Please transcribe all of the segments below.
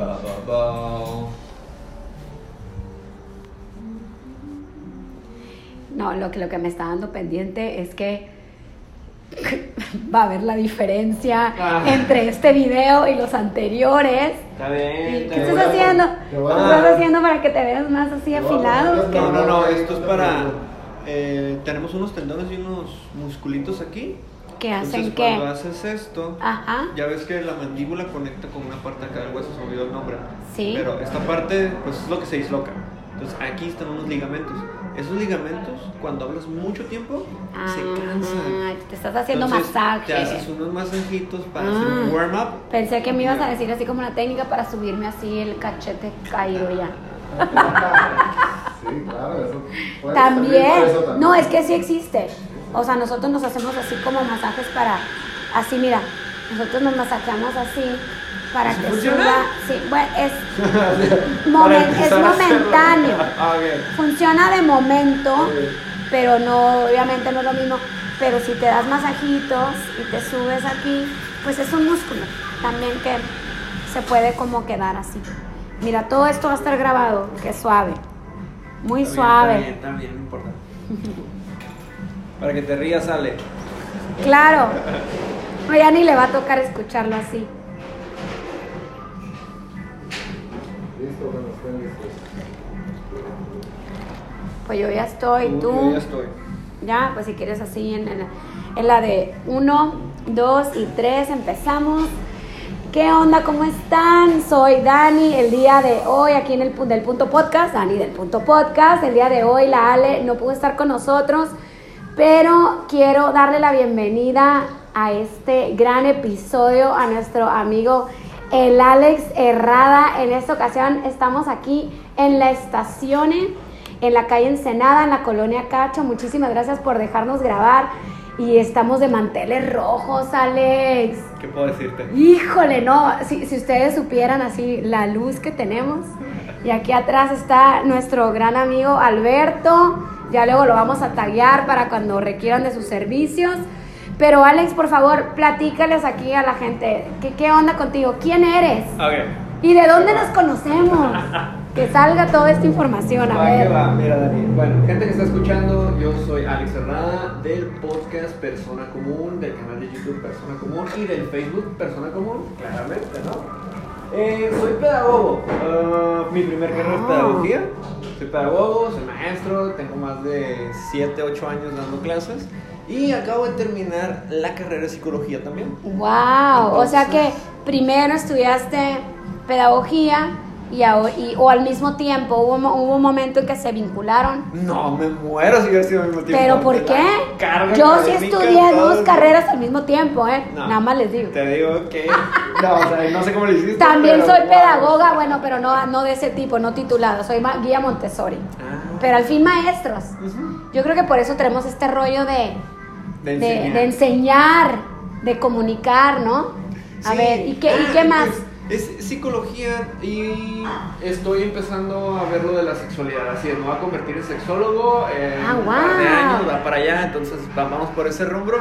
Ba, ba, ba. No, lo que, lo que me está dando pendiente es que va a haber la diferencia Ah. entre este video y los anteriores. Está bien. ¿Y está ¿Qué estás haciendo? ¿Qué estás haciendo para que te veas más así afilado? No, no, no, esto es para. eh, tenemos unos tendones y unos musculitos aquí. ¿Qué hacen Entonces, qué? cuando haces esto, Ajá. ya ves que la mandíbula conecta con una parte acá del hueso, se me olvidó el nombre. Sí. Pero esta parte, pues es lo que se disloca. Entonces, aquí están unos ligamentos. Esos ligamentos, cuando hablas mucho tiempo, se cansan. Ah, te estás haciendo Entonces, masaje. Te haces unos masajitos para Ah. hacer un warm-up. Pensé que me ibas a decir así como una técnica para subirme así el cachete caído ya. Sí, claro, eso. puede También. eso también. No, es que sí existe. O sea, nosotros nos hacemos así como masajes para. Así, mira. Nosotros nos masajeamos así para ¿Así que funciona? suba. Sí, bueno, es, es momentáneo. Ah. Funciona de momento, pero no, obviamente no es lo mismo. Pero si te das masajitos y te subes aquí, pues es un músculo también que se puede como quedar así. Mira, todo esto va a estar grabado, que suave. Muy Está bien, suave. Está bien, está bien, no importa. Para que te rías, Ale. Claro. No, ya ni le va a tocar escucharlo así. Listo. Pues yo ya estoy, Yo tú. ya estoy. Ya, pues si quieres así en, en la, en la de uno, dos y tres empezamos. ¿Qué onda? ¿Cómo están? Soy Dani. El día de hoy aquí en el del punto podcast, Dani del punto podcast. El día de hoy la Ale no pudo estar con nosotros, pero quiero darle la bienvenida a este gran episodio a nuestro amigo el Alex Herrada. En esta ocasión estamos aquí en la estación en la calle Ensenada, en la colonia Cacho. Muchísimas gracias por dejarnos grabar. Y estamos de manteles rojos, Alex. ¿Qué puedo decirte? Híjole, no, si, si ustedes supieran así la luz que tenemos. Y aquí atrás está nuestro gran amigo Alberto. Ya luego lo vamos a taguear para cuando requieran de sus servicios. Pero Alex, por favor, platícales aquí a la gente. ¿Qué, qué onda contigo? ¿Quién eres? Ok. ¿Y de dónde nos conocemos? Que salga toda esta información, a Va, ver. va, mira Dani. Bueno, gente que está escuchando, yo soy Alex Herrada del podcast Persona Común, del canal de YouTube Persona Común y del Facebook Persona Común, claramente, ¿no? Eh, soy pedagogo. Ah, mi primer carrera es Ah. pedagogía. Soy pedagogo, soy maestro, tengo más de 7, 8 años dando clases y acabo de terminar la carrera de psicología también. Wow, o sea que primero estudiaste pedagogía y, a- y- o al mismo tiempo hubo, un momento en que se vincularon. No, me muero si hubiera sido al mismo tiempo. ¿Pero por qué? Yo sí estudié dos carreras al mismo tiempo, ¿eh? No. Nada más les digo. Te digo que. No, o sea, no sé cómo lo hiciste. También pero soy wow. pedagoga, bueno, pero no, no de ese tipo, no titulada, soy guía Montessori. Ah. Pero al fin maestros. Yo creo que por eso tenemos este rollo de, De enseñar. de enseñar, de comunicar, ¿no? A Sí. ver, ¿y qué, ¿y Ah, qué más? pues, es psicología y estoy empezando a ver lo de la sexualidad. Así es, me voy a convertir en sexólogo. En Ah, un par de años, va para allá, entonces va- vamos por ese rumbo.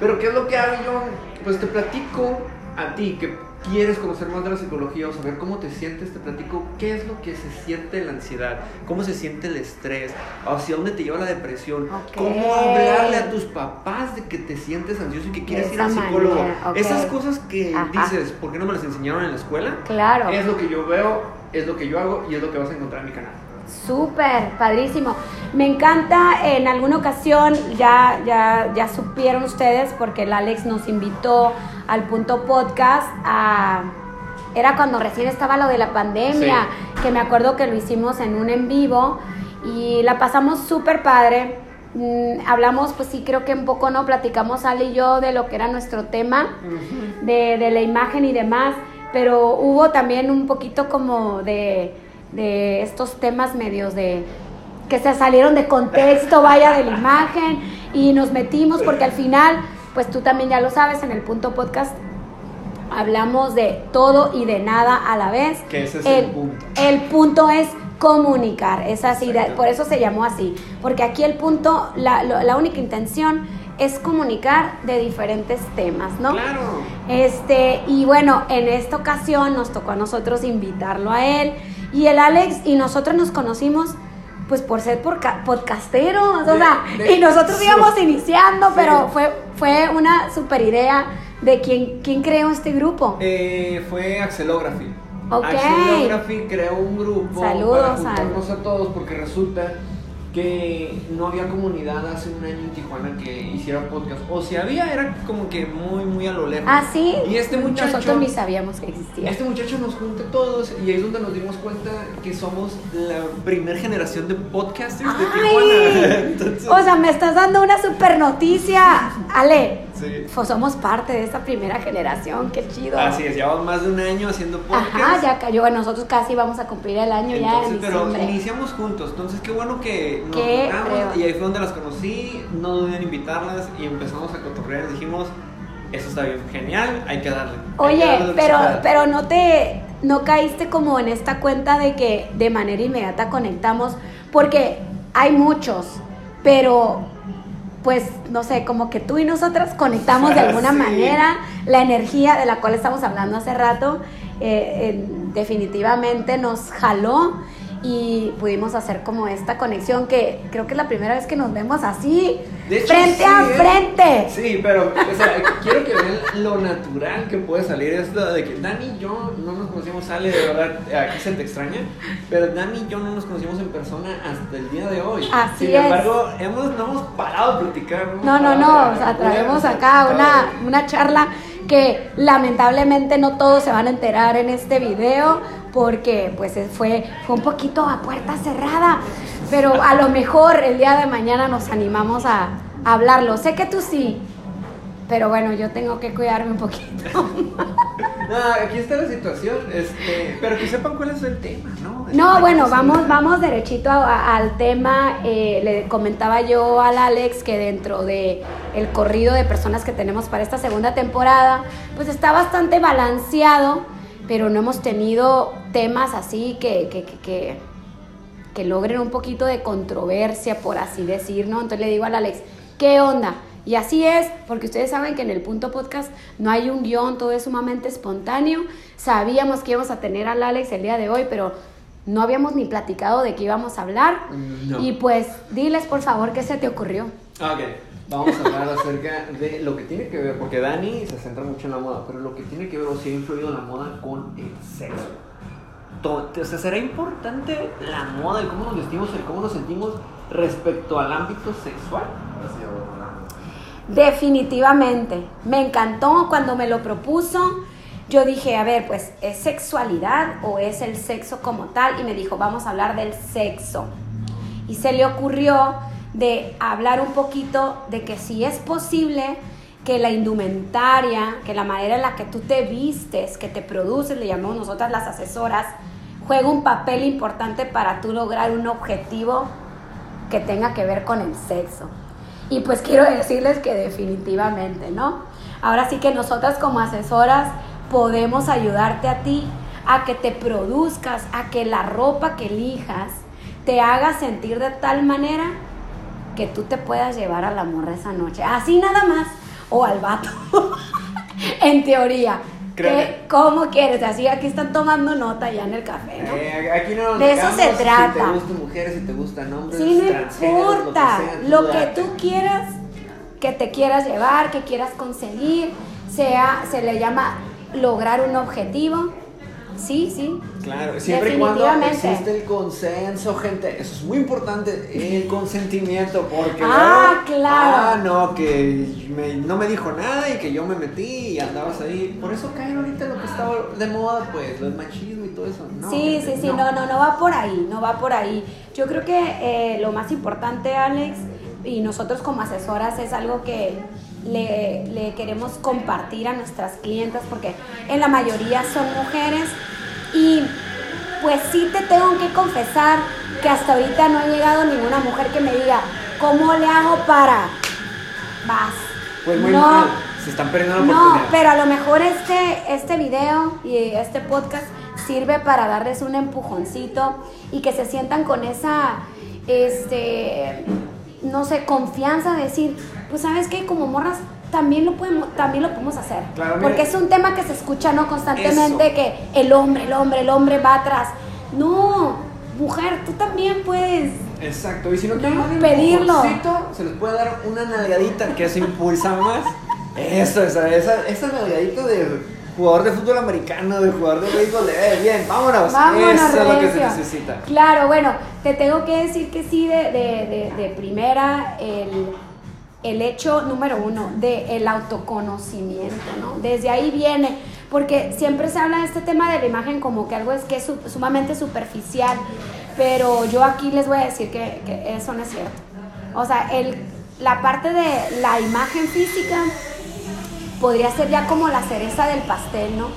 Pero, ¿qué es lo que hago yo? Pues te platico a ti que quieres conocer más de la psicología o saber cómo te sientes, te platico qué es lo que se siente la ansiedad, cómo se siente el estrés, hacia dónde te lleva la depresión, cómo hablarle a tus papás de que te sientes ansioso y que quieres ir al psicólogo. Esas cosas que Ajá. dices, ¿por qué no me las enseñaron en la escuela? Claro. Es lo que yo veo, es lo que yo hago y es lo que vas a encontrar en mi canal. Súper, padrísimo. Me encanta, en alguna ocasión ya, ya, ya supieron ustedes, porque el Alex nos invitó al punto podcast a... Era cuando recién estaba lo de la pandemia, que me acuerdo que lo hicimos en un en vivo y la pasamos súper padre. Mm, hablamos, pues sí, creo que un poco, ¿no? Platicamos Ale y yo de lo que era nuestro tema de, de la imagen y demás, pero hubo también un poquito como de, de estos temas medios de que se salieron de contexto, vaya, de la imagen, y nos metimos porque al final, pues tú también ya lo sabes, en el punto podcast hablamos de todo y de nada a la vez. Que ese es el punto. El punto es comunicar, es así, por eso se llamó así, porque aquí el punto, la, la única intención es comunicar de diferentes temas, ¿no? Claro. Este, y bueno, en esta ocasión nos tocó a nosotros invitarlo a él. Y el Alex y nosotros nos conocimos pues por ser podcasteros, o sea, de- y nosotros sí. íbamos iniciando, Sí. pero fue, fue una super idea de quién, quién creó este grupo. Eh, fue Axelography. Ok. Axelography creó un grupo Saludos para juntarnos a todos porque resulta que no había comunidad hace un año en Tijuana que hiciera podcast. O si había, era como que muy, muy a lo lejos. Ah, sí. Y este muchacho... Nosotros ni sabíamos que existía. Este muchacho nos junta a todos y ahí es donde nos dimos cuenta que somos la primer generación de podcasters de Tijuana. O sea, me estás dando una super noticia. Ale, sí. pues somos parte de esa primera generación, qué chido. Así es, llevamos más de un año haciendo podcast. Ajá, ya cayó. Nosotros casi vamos a cumplir el año ya en pero diciembre. iniciamos juntos, entonces qué bueno que nos juntamos y ahí fue donde las conocí, no dudé en invitarlas y empezamos a cotorrear, dijimos, eso está bien, genial, hay que darle. que Oye, darle pero, se pueda". pero no te, no caíste como en esta cuenta de que de manera inmediata conectamos, porque hay muchos, pero pues no sé, como que tú y nosotras conectamos de alguna Sí. manera, la energía de la cual estamos hablando hace rato, eh, eh, definitivamente nos jaló y pudimos hacer como esta conexión que creo que es la primera vez que nos vemos así, hecho, frente sí, a ¿eh? frente. Sí, pero o sea, quiero que vean lo natural que puede salir esto de que Dani y yo no nos conocimos, sale de verdad, aquí se te extraña, pero Dani y yo no nos conocimos en persona hasta el día de hoy. Así Sin es. embargo, hemos, no hemos parado de platicar. No, no, no, de- o sea, traemos acá una, una charla que lamentablemente no todos se van a enterar en este video porque pues eh, fue, fue un poquito a puerta cerrada, pero a lo mejor el día de mañana nos animamos a, a hablarlo. Sé que tú sí, pero bueno, yo tengo que cuidarme un poquito. No, aquí está la situación, este, pero que sepan cuál es el tema, ¿no? No, bueno, Sí. vamos, vamos derechito a- a- al tema. Eh, le comentaba yo al Alex que dentro de el corrido de personas que tenemos para esta segunda temporada, pues está bastante balanceado, pero no hemos tenido temas así que, que, que, que, logren un poquito de controversia, por así decir, ¿no? Entonces le digo al Alex, ¿qué onda? Y así es, porque ustedes saben que en el punto podcast no hay un guion, todo es sumamente espontáneo. Sabíamos que íbamos a tener al Alex el día de hoy, pero no habíamos ni platicado de qué íbamos a hablar. No. Y pues, diles por favor qué se te ocurrió. Ok, vamos a hablar acerca de lo que tiene que ver, porque Dani se centra mucho en la moda, pero lo que tiene que ver o si ha influido la moda con el sexo. O sea, ¿será importante la moda, el cómo nos vestimos, el cómo nos sentimos respecto al ámbito sexual? Definitivamente. Me encantó cuando me lo propuso. Yo dije, a ver, pues, ¿es sexualidad o es el sexo como tal? Y me dijo, vamos a hablar del sexo. Y se le ocurrió de hablar un poquito de que si es posible que la indumentaria, que la manera en la que tú te vistes, que te produces, le llamamos nosotras las asesoras, juega un papel importante para tú lograr un objetivo que tenga que ver con el sexo. Y pues quiero decirles que definitivamente, ¿no? Ahora sí que nosotras como asesoras podemos ayudarte a ti a que te produzcas, a que la ropa que elijas te haga sentir de tal manera que tú te puedas llevar a la morra esa noche. Así nada más. O al vato. en teoría. ¿Qué- ¿Cómo quieres? Así aquí están tomando nota ya en el café, ¿no? Eh, aquí no nos De eso se Si trata. te gustan mujeres, si te gustan hombres, Sí, no importa. sea, Lo que tú quieras, que te quieras llevar, que quieras conseguir, sea, se le llama lograr un objetivo. Sí, sí. Claro, siempre y cuando existe el consenso, gente. Eso es muy importante, el consentimiento, porque. Ah, luego, claro. Ah, no, que me- no me dijo nada y que yo me metí y andabas ahí. Por eso caen ahorita lo que estaba de moda, pues, el machismo y todo eso. No, sí, gente, sí, sí, no. no, no va por ahí, no va por ahí. Yo creo que eh, lo más importante, Alex, y nosotros como asesoras es algo que le, le queremos compartir a nuestras clientas, porque en la mayoría son mujeres y pues sí te tengo que confesar que hasta ahorita no ha llegado ninguna mujer que me diga, ¿cómo le hago para? Vas. Pues muy no, mal. Se están perdiendo la no, pero a lo mejor este, este video y este podcast sirve para darles un empujoncito y que se sientan con esa, este, no sé, confianza de decir, pues sabes que como morras también lo podemos, también lo podemos hacer. Claro. Porque es un tema que se escucha no constantemente Eso. que el hombre, el hombre, el hombre va atrás. No, mujer, tú también puedes. Exacto, y si no quieren No, pedirlo. se les puede dar una nalgadita que eso impulsa más. Eso, esa, esa, esa nalgadita de jugador de fútbol americano, de jugador de béisbol, de, eh, bien, vámonos. Vámonos, eso es lo que se necesita. Claro, bueno, te tengo que decir que sí, de, de- de- de primera, el, el hecho número uno, de el autoconocimiento, ¿no? Desde ahí viene, porque siempre se habla de este tema de la imagen como que algo es que es su- sumamente superficial, pero yo aquí les voy a decir que, que eso no es cierto. O sea, el, la parte de la imagen física podría ser ya como la cereza del pastel, ¿no?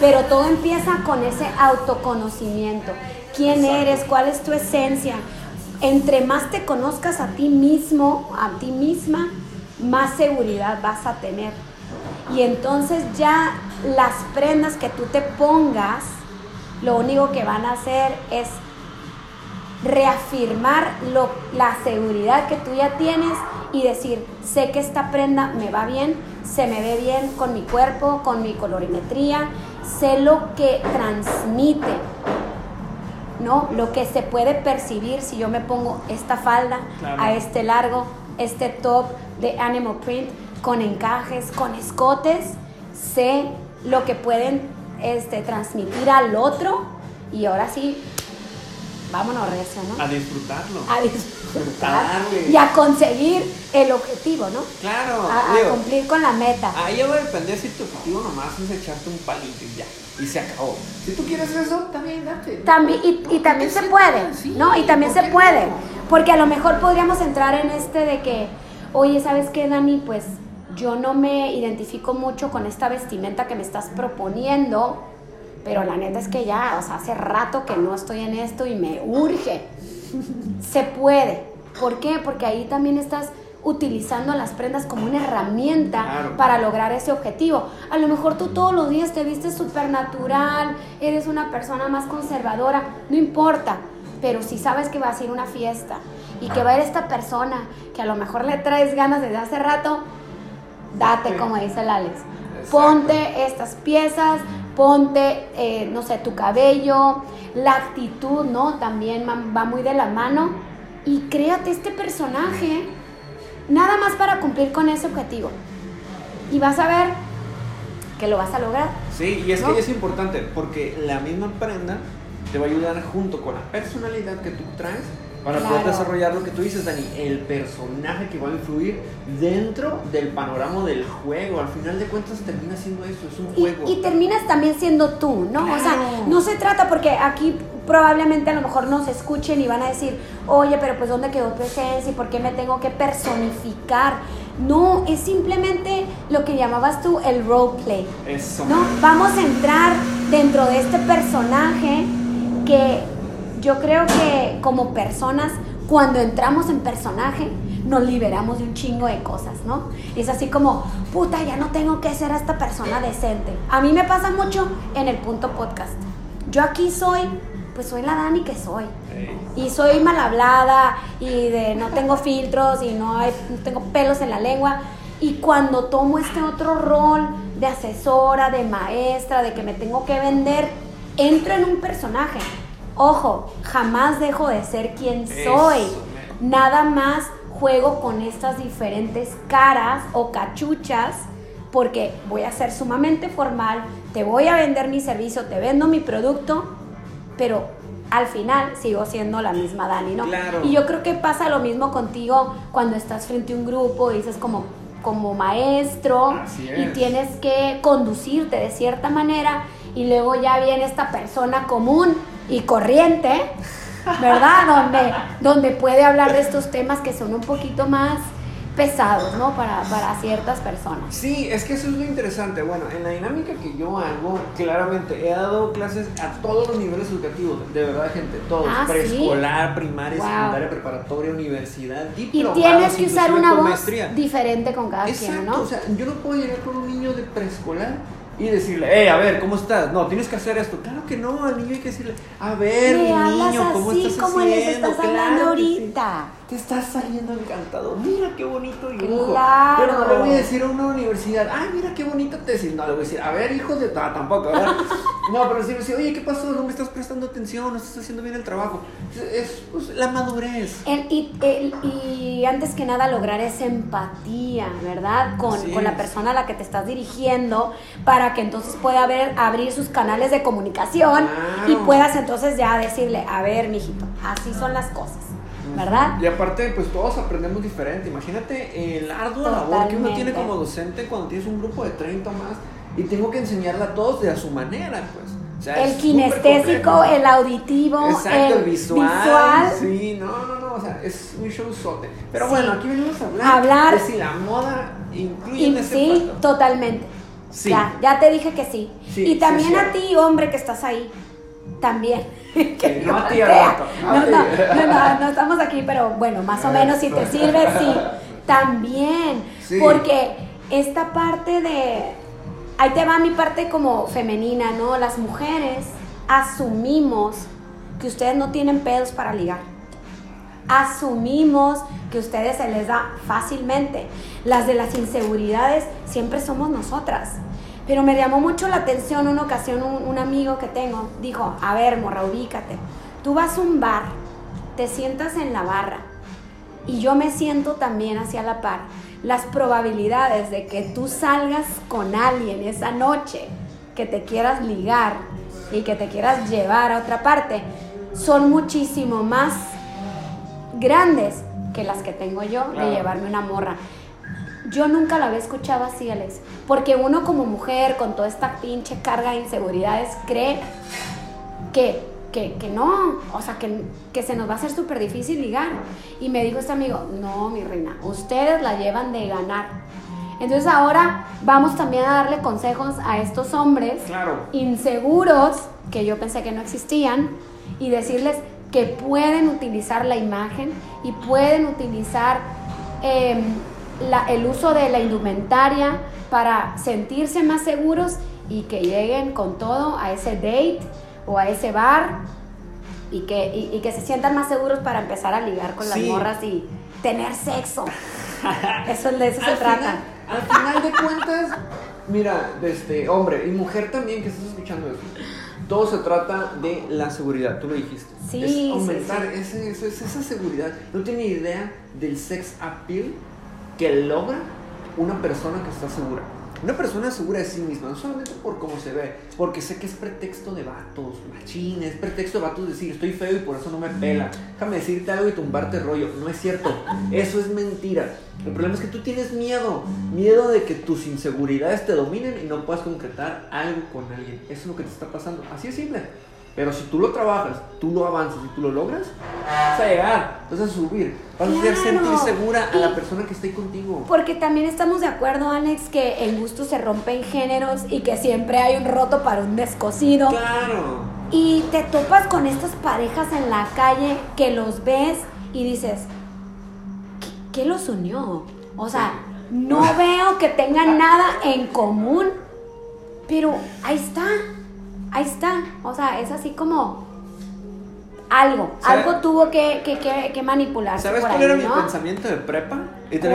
Pero todo empieza con ese autoconocimiento. ¿Quién eres? ¿Cuál es tu esencia? Entre más te conozcas a ti mismo, a ti misma, más seguridad vas a tener. Y entonces ya las prendas que tú te pongas, lo único que van a hacer es reafirmar la seguridad que tú ya tienes y decir, sé que esta prenda me va bien, se me ve bien con mi cuerpo, con mi colorimetría, sé lo que transmite, ¿no? Lo que se puede percibir si yo me pongo esta falda Claro. a este largo, este top de animal print con encajes, con escotes, sé lo que pueden este, transmitir al otro y ahora sí, vámonos recio, ¿no? A disfrutarlo. A disfrutar darle. y a conseguir el objetivo, ¿no? Claro, A, a digo, cumplir con la meta. ahí ya va a depender si tu objetivo nomás es echarte un palito y ya, y se acabó. Si tú quieres eso, también date. También, y, y también se puede, Sí, ¿no? Y también ¿por se puede. no? Porque a lo mejor podríamos entrar en este de que, oye, ¿sabes qué, Dani? Pues yo no me identifico mucho con esta vestimenta que me estás proponiendo, pero la neta es que ya, o sea, hace rato que no estoy en esto y me urge. Se puede. ¿Por qué? Porque ahí también estás utilizando las prendas como una herramienta Claro. para lograr ese objetivo. A lo mejor tú todos los días te vistes súper natural, eres una persona más conservadora, no importa, pero si sabes que vas a ir a una fiesta y que va a ir esta persona que a lo mejor le traes ganas desde hace rato, date Sí. como dice el Alex. Exacto. Ponte estas piezas, ponte, eh, no sé, tu cabello, la actitud, ¿no? También va- muy de la mano. Y créate este personaje, nada más para cumplir con ese objetivo. Y vas a ver que lo vas a lograr. Sí, y es ¿No? que es importante porque la misma prenda te va a ayudar junto con la personalidad que tú traes para poder desarrollar lo que tú dices, Dani, el personaje que va a influir dentro del panorama del juego. Al final de cuentas termina siendo eso, es un Y, juego. y terminas también siendo tú, ¿no? O sea, no se trata porque aquí probablemente a lo mejor nos escuchen y van a decir, oye, pero pues ¿dónde quedó tu esencia y por qué me tengo que personificar? No, es simplemente lo que llamabas tú el roleplay. Eso. ¿no? Vamos a entrar dentro de este personaje que yo creo que como personas, cuando entramos en personaje, nos liberamos de un chingo de cosas, ¿no? Es así como, puta, ya no tengo que ser esta persona decente. A mí me pasa mucho en el punto podcast. Yo aquí soy, pues soy la Dani que soy. Y soy mal hablada y de no tengo filtros y no, hay, no tengo pelos en la lengua. Y cuando tomo este otro rol de asesora, de maestra, de que me tengo que vender, entro en un personaje. Ojo, jamás dejo de ser quien soy. Nada más juego con estas diferentes caras o cachuchas porque voy a ser sumamente formal, te voy a vender mi servicio, te vendo mi producto, pero al final sigo siendo la misma Dani, ¿no? Claro. Y yo creo que pasa lo mismo contigo cuando estás frente a un grupo y dices como, como maestro y es. tienes que conducirte de cierta manera y luego ya viene esta persona común y corriente, ¿verdad? donde, donde puede hablar de estos temas que son un poquito más pesados, ¿no? Para, para ciertas personas. Sí, es que eso es lo interesante. Bueno, en la dinámica que yo hago, claramente he dado clases a todos los niveles educativos, de verdad, gente, todos: Ah, ¿sí? preescolar, primaria, Wow. secundaria, preparatoria, universidad, Y diplomados, tienes que usar una voz maestría. diferente con cada Exacto, quien, ¿no? o sea, yo no puedo llegar con un niño de preescolar y decirle, hey, a ver, ¿cómo estás? No, tienes que hacer esto. Claro que no, al niño hay que decirle, a ver, mi niño, ¿cómo así estás como les haciendo? estás Claro hablando sí. Te estás saliendo encantado. Mira qué bonito dibujo. Claro. Pero no le voy a decir a una universidad, ay, mira qué bonita tesis. No, le voy a decir, a ver, hijo de. Ah, tampoco, ¿verdad? No, pero sí me decir, oye, ¿qué pasó? No me estás prestando atención, no estás haciendo bien el trabajo. Es, es, pues, la madurez. El- y, el- y antes que nada lograr esa empatía, ¿verdad? Con, con la persona a la que te estás dirigiendo para que entonces pueda haber, abrir sus canales de comunicación Claro. y puedas entonces ya decirle, a ver, mijito, así son las cosas, ¿verdad? Y aparte, pues todos aprendemos diferente. Imagínate el arduo labor que uno tiene como docente cuando tienes un grupo de 30 o más y tengo que enseñarle a todos de a su manera, pues. O sea, El kinestésico, el auditivo, Exacto, el visual, visual. Sí, no, no, no, o sea, es un showzote. Pero bueno, aquí venimos a hablar, Hablar- de si la moda incluye en ese sí, factor. totalmente. Sí. Ya, ya te dije que sí. Sí, y también sí. a ti, hombre, que estás ahí. También. Que no a ti, voltea. Alberto, no No, no, no, estamos aquí, pero bueno, más o menos si te sirve, sí. También. Sí. Porque esta parte de. Ahí te va mi parte como femenina, ¿no? Las mujeres asumimos que ustedes no tienen pedos para ligar asumimos que a ustedes se les da fácilmente. Las de las inseguridades siempre somos nosotras. Pero me llamó mucho la atención una ocasión un, un amigo que tengo dijo, a ver, morra, ubícate. Tú vas a un bar, te sientas en la barra y yo me siento también hacia la par. Las probabilidades de que tú salgas con alguien esa noche, que te quieras ligar y que te quieras llevar a otra parte, son muchísimo más grandes que las que tengo yo Claro. de llevarme una morra. Yo nunca la había escuchado así, Alex. Porque uno como mujer, con toda esta pinche carga de inseguridades, cree que, que, que no, o sea, que, que se nos va a hacer súper difícil ligar. Y me dijo este amigo, no, mi reina, ustedes la llevan de ganar. Entonces ahora vamos también a darle consejos a estos hombres Claro. inseguros, que yo pensé que no existían, y decirles que pueden utilizar la imagen y pueden utilizar em, la- el uso de la indumentaria para sentirse más seguros y que lleguen con todo a ese date o a ese bar y que, y, y que se sientan más seguros para empezar a ligar con las Sí. morras y tener sexo. Eso, de eso se Al trata. final- al final de cuentas, mira, este, hombre y mujer también que estás escuchando eso. Todo se trata de la seguridad, tú lo dijiste. Sí, es sí, aumentar sí. ese- ese- esa seguridad. No tiene idea del sex appeal que logra una persona que está segura. Una persona segura de sí misma, no solamente por cómo se ve, porque sé que es pretexto de vatos, machines, es pretexto de vatos decir estoy feo y por eso no me pela. Déjame decirte algo y tumbarte rollo. No es cierto, eso es mentira. El problema es que tú tienes miedo, miedo de que tus inseguridades te dominen y no puedas concretar algo con alguien. Eso es lo que te está pasando. Así es simple. Pero si tú lo trabajas, tú lo avanzas y tú lo logras, vas a llegar, vas a subir, vas a hacer sentir segura a la persona que esté contigo. Porque también estamos de acuerdo, Alex, que el gusto se rompe en géneros y que siempre hay un roto para un descosido. Claro. Y te topas con estas parejas en la calle que los ves y dices, ¿qué, qué los unió? O sea, no veo que tengan nada en común, pero ahí está, ahí está. O sea, es así como algo, ¿Sabe- algo tuvo que, que, que, que manipularse ¿Sabes por cuál ahí, era mi pensamiento de prepa? Y te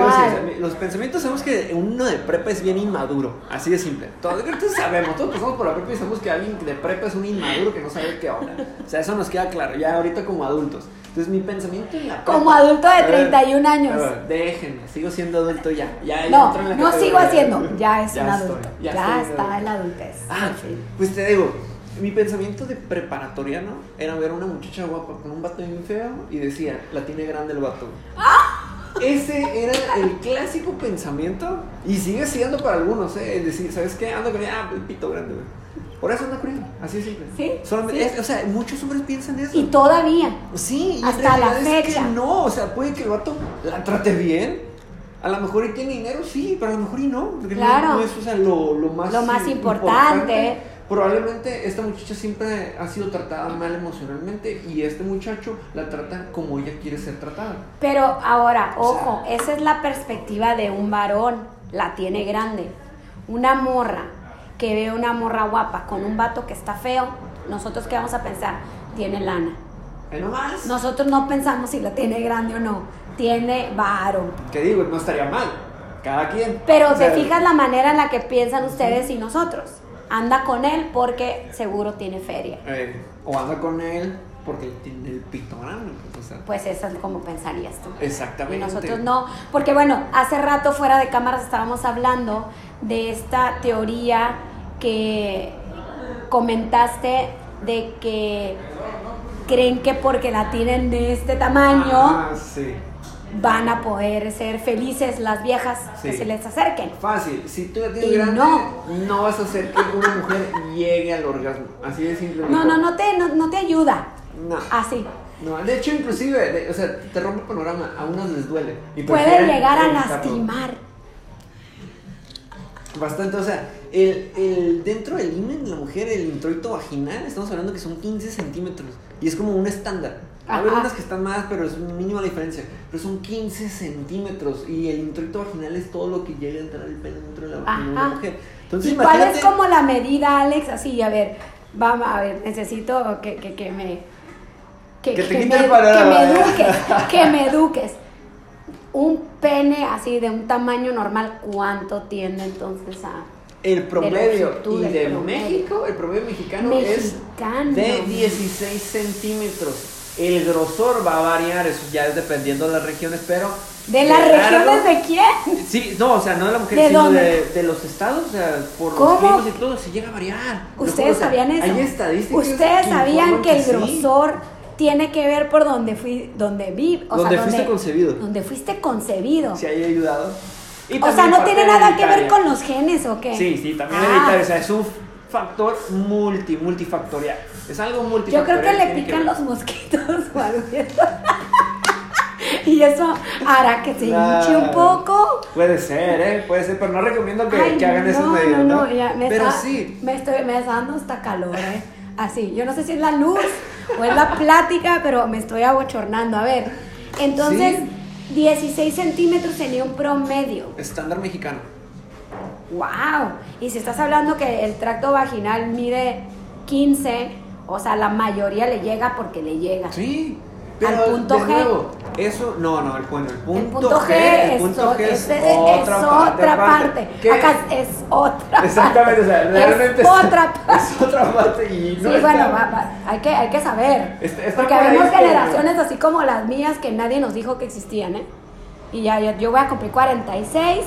los pensamientos sabemos que uno de prepa es bien inmaduro, así de simple. Todos, todos sabemos, todos pasamos por la prepa y sabemos que alguien de prepa es un inmaduro que no sabe qué onda. O sea, eso nos queda claro, ya ahorita como adultos. Entonces mi pensamiento en la prepa... Como adulto de A ver, 31 años. ver, déjenme, sigo siendo adulto ya. ya ya No, entro en la no sigo haciendo, ya es un estoy, adulto, ya, estoy está en la adultez. Ah, fin. pues te digo, mi pensamiento de preparatoriano era ver a una muchacha guapa con un vato bien feo y decía, la tiene grande el vato. Ese era el clásico pensamiento y sigue siendo para algunos, ¿eh? Es decir, ¿sabes qué? Ando con ella, ah, el pito grande, güey. Por eso con ella, así simple. Sí, sí. es- o sea, muchos hombres piensan eso. Y todavía. Sí, y Hasta la realidad es que fecha. no, o sea, puede que el vato la trate bien. A lo mejor y tiene dinero, sí, pero a lo mejor y no. no- Claro. No, es o sea, lo, lo más, Lo más importante. Probablemente esta muchacha siempre ha sido tratada mal emocionalmente y este muchacho la trata como ella quiere ser tratada. Pero ahora, O ojo, esa es la perspectiva de un varón, la tiene grande. Una morra que ve una morra guapa con un vato que está feo, nosotros qué vamos a pensar? Tiene lana. Ahí nomás. Nosotros no pensamos si la tiene grande o no. tiene varo. Que digo, no estaría mal. Cada quien. Pero O te fijas la manera en la que piensan ustedes y nosotros. Anda con él porque seguro tiene feria. eh, o anda con él porque tiene el pito grande. pues, o sea, Pues eso es como pensarías tú. exactamente. Y nosotros no, porque bueno, hace rato fuera de cámaras estábamos hablando de esta teoría que comentaste de que creen que porque la tienen de este tamaño Ah, sí. van a poder ser felices las viejas que Sí. se les acerquen. Fácil. Si tú la tienes Y grande, no. no. vas a hacer que una mujer llegue al orgasmo. Así de simple. No, no, no te, no, no te ayuda. No. Así. No, de hecho, inclusive, de- o sea, te rompe el panorama. A unas les duele. Y Puede llegar a lastimar. Bastante, o sea, el, el, dentro del himen de la mujer, el introito vaginal, estamos hablando que son 15 centímetros. Y es como un estándar. Ajá. unas que están más, pero es mínima la diferencia. Pero son 15 centímetros. Y el introito vaginal es todo lo que llega a entrar el pene dentro de la, de una mujer. Entonces, ¿Y cuál es como la medida, Alex? Así, a ver, vamos a ver, necesito que, que, que me... Que, Que te que quite me, que me eduques, que me eduques. Un pene así de un tamaño normal, ¿cuánto tiende entonces a...? El promedio longitud y de promedio. México, el promedio mexicano, Mexicano. es de 16 centímetros. El grosor va a variar, eso ya es dependiendo de las regiones, pero. ¿De las largo- regiones de quién? Sí, no, o sea, no de la mujer, ¿De sino de, de los estados, o sea, por ¿Cómo? los climas y todo, se llega a variar. ¿Ustedes O sea, sabían eso? Hay estadísticas. ¿Ustedes que sabían que el sí. grosor tiene que ver por donde fui, donde vi, o Donde sea, fuiste concebido. Donde fuiste concebido. Sí, ahí ha ayudado. O sea, no tiene nada que ver con los genes o qué. Sí, sí, también Ah. hereditario, o sea, es un factor multi, multifactorial. Es algo Yo multifactorial. creo que le pican los mosquitos o algo. Y eso hará que se hinche un poco. Puede ser, ¿eh? Puede ser, pero no recomiendo que, Ay, que hagan no, esas medidas, no, ¿no? ya me pero está, sí, me estoy, me está dando hasta calor, ¿eh? Así, yo no sé si es la luz o es la plática, pero me estoy abochornando. A ver, entonces, 16 centímetros sería un promedio. estándar mexicano. ¡Wow! Y si estás hablando que el tracto vaginal mide 15, o sea, la mayoría le llega porque le llega. Sí. Al Pero punto de G. nuevo, eso, no, no, el, bueno, el punto, el punto G, el es, punto G es, es, es- es otra parte. Acá es otra Exactamente, o sea, Es realmente otra parte. es otra parte y no sí, está- bueno, va- va, hay, que, hay que saber. Está- está Porque habemos generaciones así como las mías que nadie nos dijo que existían, ¿eh? Y ya, yo, yo voy a cumplir 46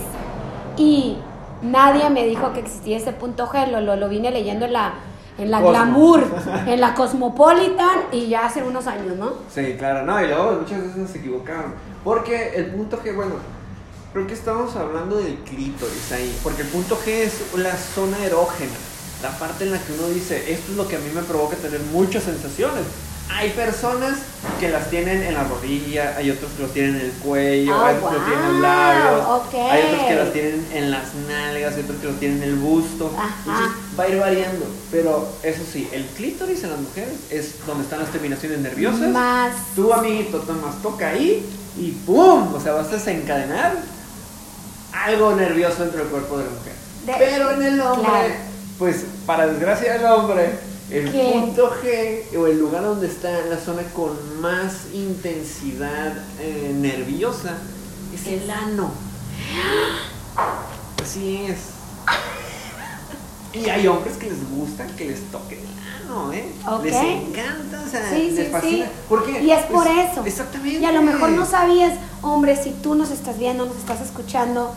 y nadie me dijo que existía ese punto G. Lo, lo, lo vine leyendo en la, en la. Glamour, en la Cosmopolitan y ya hace unos años, ¿no? Sí, claro, no, y luego muchas veces se equivocaron. Porque el punto G, bueno, creo que estamos hablando del clítoris ahí. Porque el punto G es la zona erógena, la parte en la que uno dice, esto es lo que a mí me provoca tener muchas sensaciones. Hay personas que las tienen en la rodilla, hay otros que los tienen en el cuello, Ah, hay otros que los tienen en los labios, hay otros que las tienen en las nalgas, hay otros que los tienen en el busto. Ajá. Entonces va a ir variando. Pero eso sí, el clítoris en las mujeres es donde están las terminaciones nerviosas. Más. Tú, amiguito, tomas, toca ahí y ¡pum! O sea, vas a desencadenar algo nervioso dentro del cuerpo de la mujer. De- Pero en el hombre, claro. pues para desgracia del hombre, el ¿Qué? punto G o el lugar donde está la zona con más intensidad eh, nerviosa es el ano. Así es. Y hay hombres que les gusta que les toquen el ano, ¿eh? Les encanta, o sea, Sí, les sí, fascina. sí. ¿Por qué? Y es por Pues, eso. Exactamente. Y a lo mejor no sabías, hombre, si tú nos estás viendo, nos estás escuchando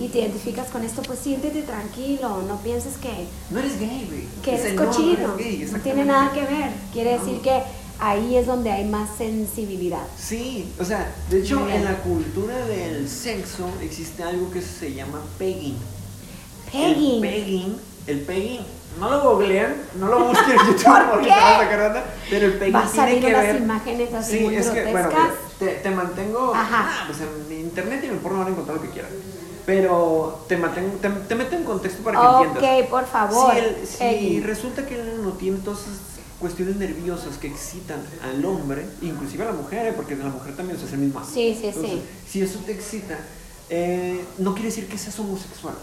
y te identificas con esto, pues siéntete tranquilo, no pienses que, No eres gay, güey. que no, no cochino. No, gay, tiene nada que ver. Quiere No. decir que ahí es donde hay más sensibilidad. Sí, o sea, de hecho en la cultura del sexo existe algo que se llama pegging. Pegging. El pegging, el pegging, no lo googleen, no lo busquen en YouTube ¿Por porque te vas a sacar pero el pegging Va a tiene que unas ver. imágenes así sí, muy es que, bueno, grotescas. te, te mantengo, Ajá. ah, pues en internet y en el porno van a encontrar lo que quieran. Pero te, mantengo, te, te meto en contexto para que entiendas. ok, por favor. Si, el- si Pegging. resulta que el ano tiene todas esas cuestiones nerviosas que excitan al hombre, inclusive a la mujer, ¿eh? porque de la mujer también se hace el mismo. Sí, sí, Entonces, sí. Si eso te excita, eh, no quiere decir que seas homosexual.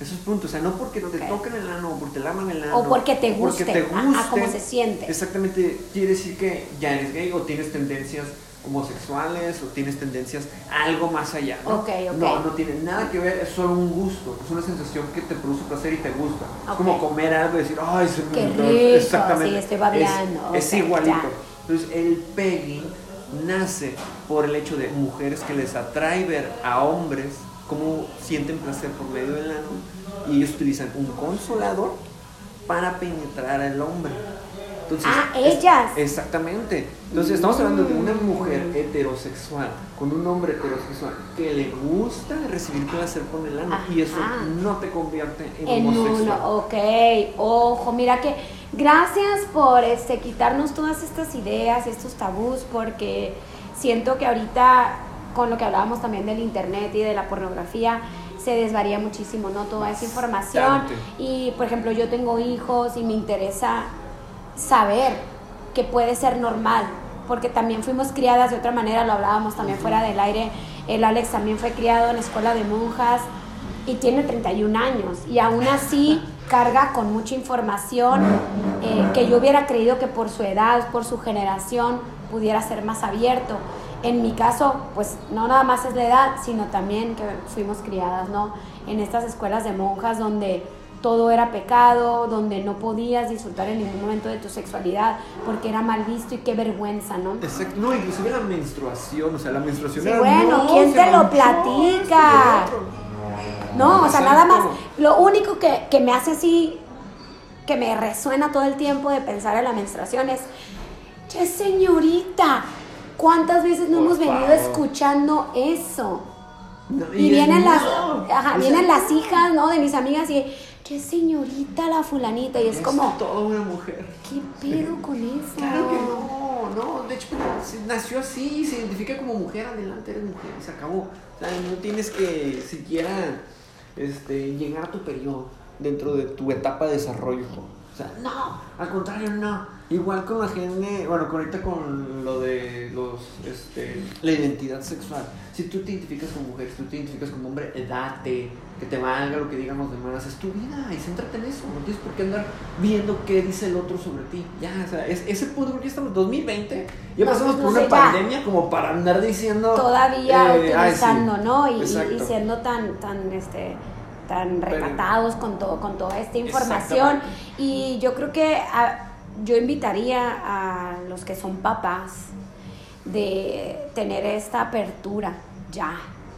Eso es punto. O sea, no porque te toquen el ano o porque te laman el ano. O porque te guste, Porque te a- cómo se siente. Exactamente. Quiere decir que ya eres gay o tienes tendencias homosexuales o tienes tendencias algo más allá. ¿no? Ok, ok. No, no tiene nada que ver, es solo un gusto, es una sensación que te produce placer y te gusta. Es como comer algo y decir, ay, se me Qué antojó". rico, Exactamente. sí, estoy babeando, Es, igualito. ya. Entonces, el pegging nace por el hecho de mujeres que les atrae ver a hombres cómo sienten placer por medio del ano y ellos utilizan un consolador para penetrar al hombre. Entonces, Ah, es- ellas. Exactamente. Entonces estamos hablando de una Mm. mujer heterosexual con un hombre heterosexual que le gusta recibir placer con el ano y eso no te convierte en, En homosexual. uno, ok, ojo, mira que gracias por este, quitarnos todas estas ideas, estos tabús, porque siento que ahorita con lo que hablábamos también del internet y de la pornografía, se desvaría muchísimo, ¿no? Toda esa información. Y, por ejemplo, yo tengo hijos y me interesa saber que puede ser normal, porque también fuimos criadas de otra manera, lo hablábamos también fuera del aire. El Alex también fue criado en la escuela de monjas y tiene 31 años y aún así carga con mucha información eh, que yo hubiera creído que por su edad, por su generación, pudiera ser más abierto. En mi caso, pues no nada más es la edad, sino también que fuimos criadas, ¿no? En estas escuelas de monjas donde todo era pecado, donde no podías disfrutar en ningún momento de tu sexualidad porque era mal visto y qué vergüenza, ¿no? Exacto. No, inclusive la menstruación, o sea, la menstruación Sí, era, bueno, "No, ¿quién te lo platica? esto y lo otro". No, o sea, Exacto. nada más. Lo único que, que me hace así, que me resuena todo el tiempo de pensar en la menstruación es, che señorita, ¿cuántas veces no Por hemos venido favor. escuchando eso? No, Y es- vienen las, no. ajá, O vienen las hijas, ¿no? De mis amigas y, che señorita la fulanita, y es, como, toda una mujer. ¿qué pedo con eso? Claro que no, no, de hecho nació así, se identifica como mujer, adelante eres mujer, y se acabó. O sea, no tienes que siquiera este, llegar a tu periodo dentro de tu etapa de desarrollo. O sea, no, al contrario, no. Igual con la gente, bueno, con ahorita con lo de los, este, la identidad sexual. Si tú te identificas como mujer, si tú te identificas como hombre, date, que te valga lo que digan los demás, es tu vida y céntrate en eso. No tienes por qué andar viendo qué dice el otro sobre ti. Ya, o sea, es, ese punto, porque ya estamos en 2020, ya No, pasamos pues, por no una ya. pandemia como para andar diciendo. todavía eh, ay, sí. utilizando, ¿no? Y- Y, siendo tan, tan, este, tan Pero- recatados con todo, con toda esta información. Y yo creo que yo invitaría a los que son papás de tener esta apertura ya.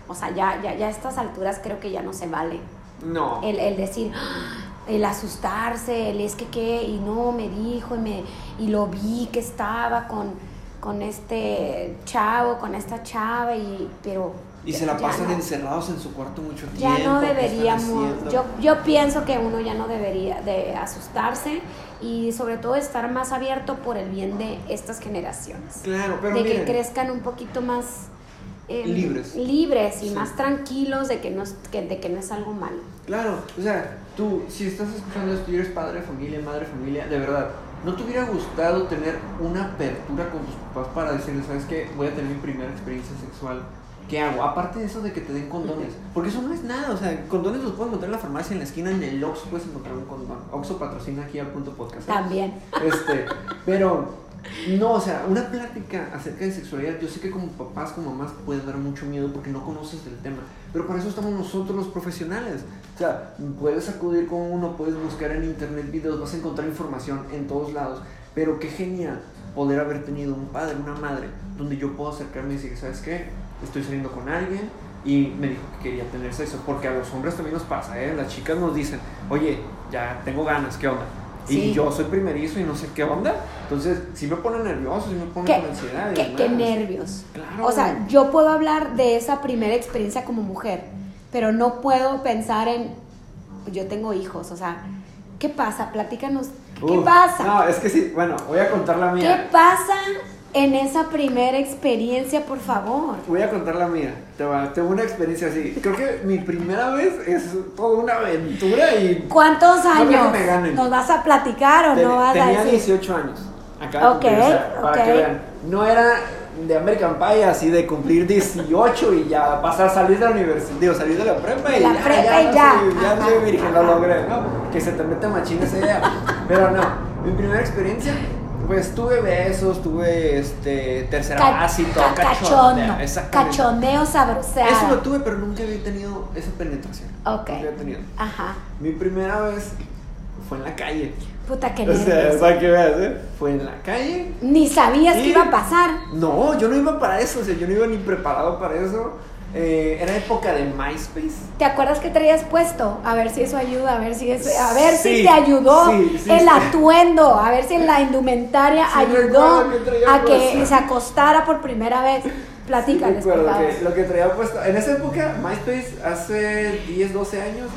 O sea, ya, ya, ya a estas alturas creo que ya no se vale. No. El, el decir, "Ah", el asustarse, el es que qué, y no, me dijo, y, me, y lo vi que estaba con, con este chavo, con esta chava, y, pero... Y se la pasan no. encerrados en su cuarto mucho tiempo. Ya no ¿qué están deberíamos, yo, yo pienso que uno ya no debería de asustarse y sobre todo estar más abierto por el bien de estas generaciones. Claro, pero de miren, que crezcan un poquito más eh, Libres. libres y Sí. más tranquilos de que, no es, que, de que no es algo malo. Claro, o sea, tú, si estás escuchando esto y eres padre de familia, madre de familia, de verdad, ¿no te hubiera gustado tener una apertura con tus papás para decirles, ¿sabes qué? Voy a tener mi primera experiencia sexual. ¿Qué hago? Aparte de eso de que te den condones. Porque eso no es nada. O sea, condones los puedes encontrar en la farmacia, en la esquina, en el Oxxo puedes encontrar un condón. Oxxo patrocina aquí al punto podcast. ¿eh? También. Este, pero no, o sea, una plática acerca de sexualidad, yo sé que como papás, como mamás, puede dar mucho miedo porque no conoces del tema, pero para eso estamos nosotros los profesionales. O sea, puedes acudir con uno, puedes buscar en internet videos, vas a encontrar información en todos lados, pero qué genial poder haber tenido un padre, una madre, donde yo puedo acercarme y decir, ¿sabes qué? Estoy saliendo con alguien y me dijo que quería tener sexo, porque a los hombres también nos pasa, ¿eh? Las chicas nos dicen, oye, ya tengo ganas, ¿qué onda? Sí. Y yo soy primerizo y no sé qué onda. Entonces, sí me pone nervioso, sí me pone ¿Qué, con ansiedad. qué- qué nervios. Claro. O sea, yo puedo hablar de esa primera experiencia como mujer, pero no puedo pensar en, yo tengo hijos, o sea, ¿qué pasa? Platícanos, ¿qué pasa? No, es que sí, bueno, voy a contar la ¿Qué mía. pasa en esa primera experiencia, por favor? Voy a contar la mía. Te va- Tengo una experiencia así. Creo que mi primera vez es toda una aventura y. ¿Cuántos No años? me ganen. ¿Nos vas a platicar o Ten- no vas a tenía decir? 18 años. Acá Ok, para ok. que vean. No era de American Pie, así de cumplir 18 y ya pasar, salir de la universidad, digo, salir de la prepa y la ya, prepa ya, y no ya. soy- ya no soy Ajá, virgen, lo ajá. logré, ¿no? Que se te mete machín esa idea. Pero no, mi primera experiencia, pues tuve besos, tuve este, tercera Ca- base y todo, ca- cachondeo. Cachondeo sabroseado. Eso lo tuve, pero nunca había tenido esa penetración. Ok. Nunca había tenido. Ajá. Mi primera vez fue en la calle. Puta que O sea, nervios. para que veas, ¿eh? Fue en la calle. Ni sabías que Sí. iba a pasar. No, yo no iba para eso, o sea, yo no iba ni preparado para eso. Eh, era época de MySpace. ¿Te acuerdas que traías puesto? A ver si eso ayuda, a ver si eso, a ver si te ayudó sí, sí, el atuendo, a ver si la indumentaria ayudó que a que puesto. se acostara por primera vez. Platícales, por Recuerdo favor. que lo que traía puesto. En esa época, MySpace, hace 10, 12 años,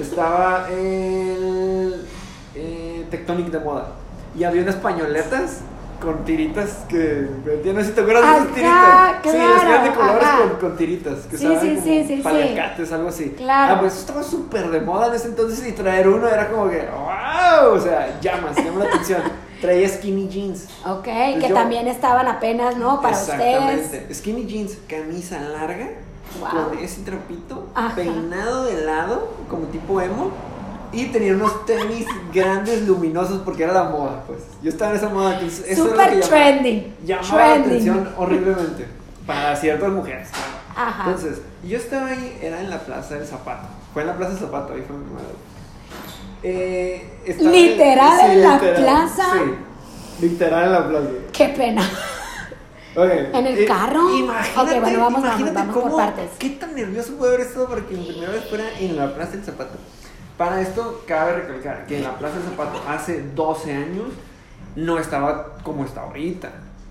estaba el eh, Tectonic de moda. Y había unas pañoletas con tiritas que. No sé si te acuerdas de esas Ajá, tiritas. sí, las que eran de claro, colores con, con tiritas. Que Sí, sí, como sí, paliacates, algo así. Claro. Ah, pues eso estaba súper de moda en ese entonces y traer uno era como que. ¡Wow! O sea, llamas, llama la atención. Traía skinny jeans. Ok, que yo- también estaban apenas, ¿no? Para ustedes. Exactamente. Skinny jeans, camisa larga, Wow. con ese trapito, Ajá. peinado de lado, como tipo emo. Y tenía unos tenis grandes, luminosos, porque era la moda, pues. Yo estaba en esa moda. Entonces, eso era lo Super que llamaba- trending. Llamaba la atención horriblemente. Para ciertas mujeres. claro. Ajá. Entonces, yo estaba ahí, era en la Plaza del Zapato. Fue en la Plaza del Zapato, ahí fue mi madre. Eh, ¿Literal en la plaza? Sí, literal en la plaza. Qué pena. ¿En el eh, carro? Imagínate, Ok, bueno, vamos, vamos, imagínate vamos por cómo, partes. qué tan nervioso puede haber estado para que mi primera vez fuera en la Plaza del Zapato. Para esto, cabe recalcar que en la Plaza Zapato hace 12 años no estaba como está ahorita.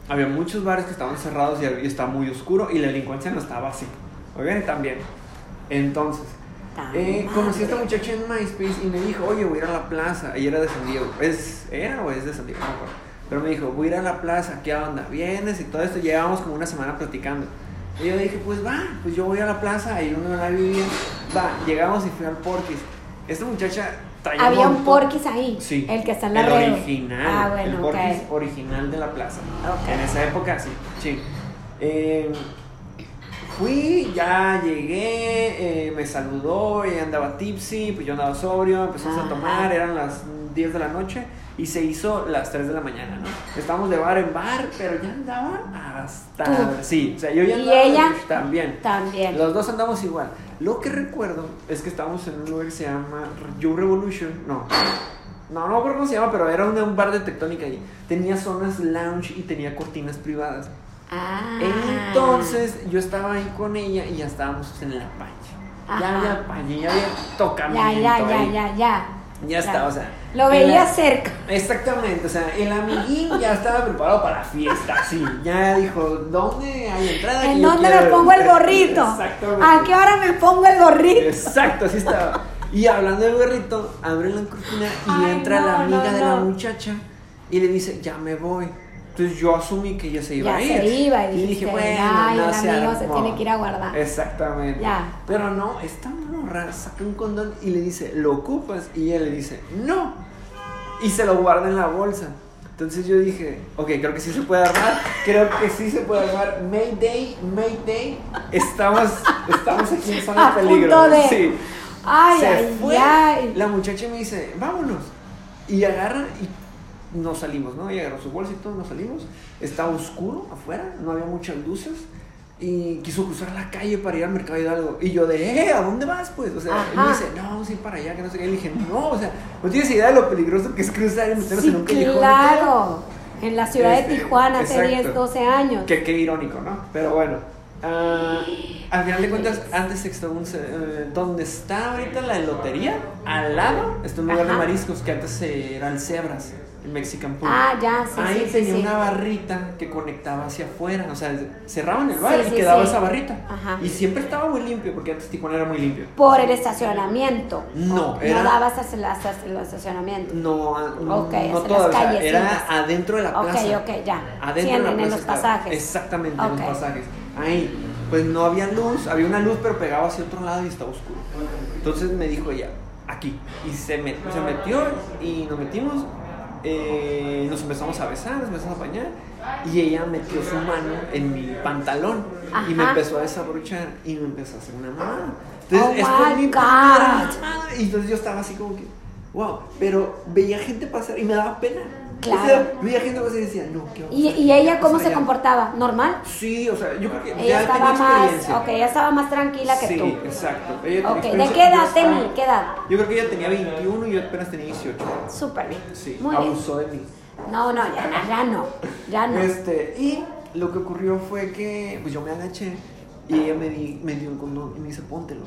Había muchos bares que estaban cerrados y, estaba muy oscuro y la delincuencia no estaba así. Oigan, también. Entonces, eh, conocí a esta muchacha en MySpace y me dijo, oye, voy a ir a la plaza. Y era de San Diego. ¿Es, ¿Era o es de San Diego? No me acuerdo. Pero me dijo, voy a ir a la plaza, ¿qué onda? ¿Vienes? Y todo esto. Llevábamos como una semana platicando. Y yo dije, pues va, pues yo voy a la plaza, ahí donde la vivía. Va, llegamos y fui al Porquis. Esta muchacha traía Había un montón- porquis ahí. Sí. El que está en la el red. original. Ah, bueno, el. Porquis original de la plaza. Ok. En esa época, sí. Sí. Eh, fui, ya llegué, eh, me saludó, ella andaba tipsy, pues yo andaba sobrio, empezamos Ajá. a tomar, eran las 10 de la noche y se hizo las 3 de la mañana, ¿no? Estábamos de bar en bar, pero ya andaba hasta... Tú. Sí, o sea, yo ya ¿Y andaba ella? también. También. Los dos andamos igual. Lo que recuerdo es que estábamos en un lugar que se llama You Revolution. No. No, no me acuerdo cómo se llama, pero era un, un bar de tectónica ahí. Tenía zonas lounge y tenía cortinas privadas. Ah. Entonces yo estaba ahí con ella y ya estábamos en la paña. Ya había paña, ya había Ya, tocamiento. ya, ya, ahí. ya, ya. Ya está, o sea. Lo veía cerca. Exactamente, o sea, el amiguín ya estaba preparado para la fiesta, sí. Ya dijo, ¿dónde hay entrada? ¿En dónde me pongo el entrar?" gorrito? Exactamente. ¿A qué hora me pongo el gorrito? Exacto, así estaba. Y hablando del gorrito, abre la cortina y Ay, entra no, la amiga no, de la muchacha y le dice, ya me voy. Entonces yo asumí que ella se iba Ya a ir. se iba y dije, dijiste, bueno, "Ay, no el se amigo se armó". tiene que ir a guardar. Exactamente. Ya. Pero no, esta morra saca un condón y le dice, ¿lo ocupas? Y ella le dice, no. Y se lo guarda en la bolsa. Entonces yo dije, ok, creo que sí se puede armar. Creo que sí se puede armar. Mayday, Mayday. Estamos, estamos aquí en zona de peligro. punto de- Sí. Ay, se ay, fue. ay. La muchacha me dice, vámonos. Y agarra y nos salimos, ¿no? Y agarró su bolsa y todo, nos salimos. Estaba oscuro afuera, no había muchas luces. Y quiso cruzar la calle para ir al mercado Hidalgo. Y yo de, eh, ¿a dónde vas? Pues, o sea, él me Ajá. dice, no, vamos a ir para allá, que no sé qué. Y le dije, no, o sea, no tienes idea de lo peligroso que es cruzar y meternos Sí, en un callejón. claro. En la ciudad Este, de Tijuana hace exacto. 10, 12 años. Que qué irónico, ¿no? Pero bueno. ah, al final de cuentas, antes estaba un, eh, donde está ahorita la lotería, al lado está un lugar de Ajá. mariscos que antes era el Cebras, el Mexican Pool. Ah, ya, sí, Ahí sí, tenía sí. una barrita que conectaba hacia afuera, o sea, cerraban el bar y quedaba esa barrita. Ajá. Y siempre estaba muy limpio, porque antes Tijuana era muy limpio. Por el estacionamiento. No, era- No dabas hacia el, hasta el estacionamiento. No, ah, no, Ok, no hacia las calles, era adentro de la Ok, plaza. ok, ya. Adentro de en- la en plaza los pasajes. Exactamente, Ok. en los pasajes. Ahí, pues no había luz, había una luz, pero pegaba hacia otro lado y estaba oscuro. Entonces me dijo ella, aquí. Y se, met- se metió y nos metimos. Eh, nos empezamos a besar, nos empezamos a bañar y ella metió su mano en mi pantalón y me empezó a desabrochar y me empezó a hacer una mamada. Entonces, Oh my mi God. Y entonces yo estaba así como que, wow, pero veía gente pasar y me daba pena. Claro. O sea, gente y decía, no, ¿qué ¿Y, y ¿Qué ella cómo pasar se allá?". comportaba? ¿Normal? Sí, o sea, yo creo que Ella ya estaba tenía más, ok, ella estaba más tranquila que sí, tú. exacto. Ella tenía Ok, ¿de qué edad Yo tenía? ¿Qué edad? Yo creo que ella tenía 21 y yo apenas tenía 18. Súper bien. Sí, Muy bien. abusó de mí. No, no, ya, no, ya no. Ya no. Este, y lo que ocurrió fue que pues yo me agaché y ella me, di- me dio un condón y me dice, póntelo.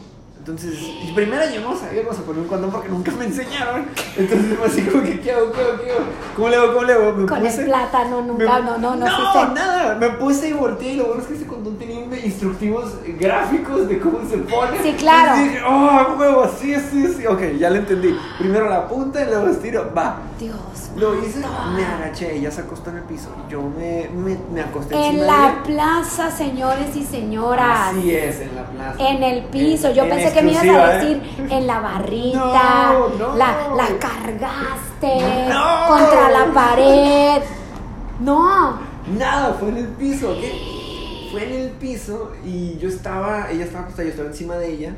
Entonces, y primero yo no sabía cómo se ponía un condón porque nunca me enseñaron. Entonces fue así como que, ¿qué hago? ¿Qué hago? ¿Qué hago? ¿Cómo le hago? ¿Cómo le hago? Me Con puse- el plátano nunca, me- no, no, no. No, fuiste- nada. Me puse y volteé y lo bueno es que ese condón tenía instructivos gráficos de cómo se pone. Sí, claro. Entonces dije, oh, huevo, así, así, así. Ok, ya lo entendí. Primero la punta y luego estiro. Va. Dios. Lo hice, me agaché, ella se acostó en el piso. Yo me, me, me acosté En de la plaza, señores y señoras. Así es, en la plaza. En el piso. En- Yo en pensé que me ibas a ¿eh? decir en la barrita. No, no. La, la cargaste No. contra la pared. No. Nada, fue en el piso, ¿ok? Fue en el piso y yo estaba, ella estaba acostada, yo estaba encima de ella.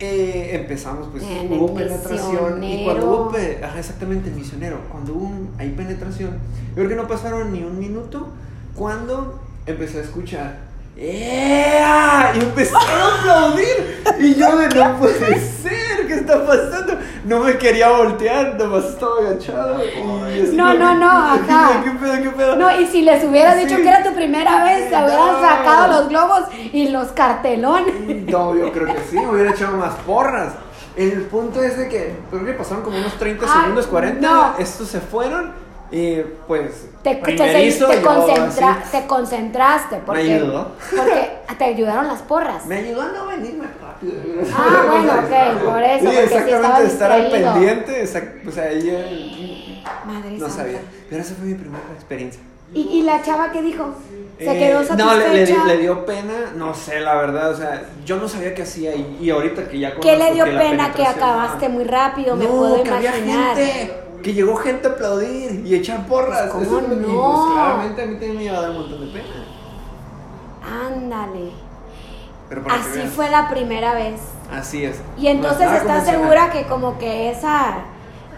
Eh, empezamos, pues En hubo penetración. Y cuando hubo, ajá, exactamente, el misionero. Cuando hubo un- hay penetración, yo creo que no pasaron ni un minuto cuando empecé a escuchar. ¡Ea! Y empezaron a aplaudir. Y yo de no puede ser, ¿qué está pasando? No me quería voltear, nomás estaba agachado. Y así No, no, no, ajá. ¿Qué pedo, qué pedo? No, y si les hubieras Sí. dicho que era tu primera vez, te hubieran No. sacado los globos y los cartelones. No, yo creo que sí, me hubiera echado más porras. El punto es de que, creo que pasaron como unos 30 Ah, segundos, 40. no. Estos se fueron y pues. Te, te- concentra- así, te concentraste. Porque, ayudó. Porque te ayudaron las porras. Me ayudó a no venirme rápido. Ah, bueno, ok, por eso, Sí, sí exactamente, estabas estar al pendiente. exact- o sea, ella Madre no sabía. Pero esa fue mi primera experiencia. ¿Y, y la chava qué dijo? ¿Se Eh, quedó No, le, le, satisfecha? le dio pena, no sé, la verdad, o sea, yo no sabía qué hacía y, y ahorita que ya ¿Qué le dio que pena que acabaste muy rápido? Me no, puedo que había imaginar. gente, que llegó gente a aplaudir y echar porras. ¿Cómo Eso es lo que- y, no? pues, claramente a mí también me iba a dar un montón de pena. Ándale. Pero para Así fue la primera vez. Así es. Y entonces estás segura que como que esa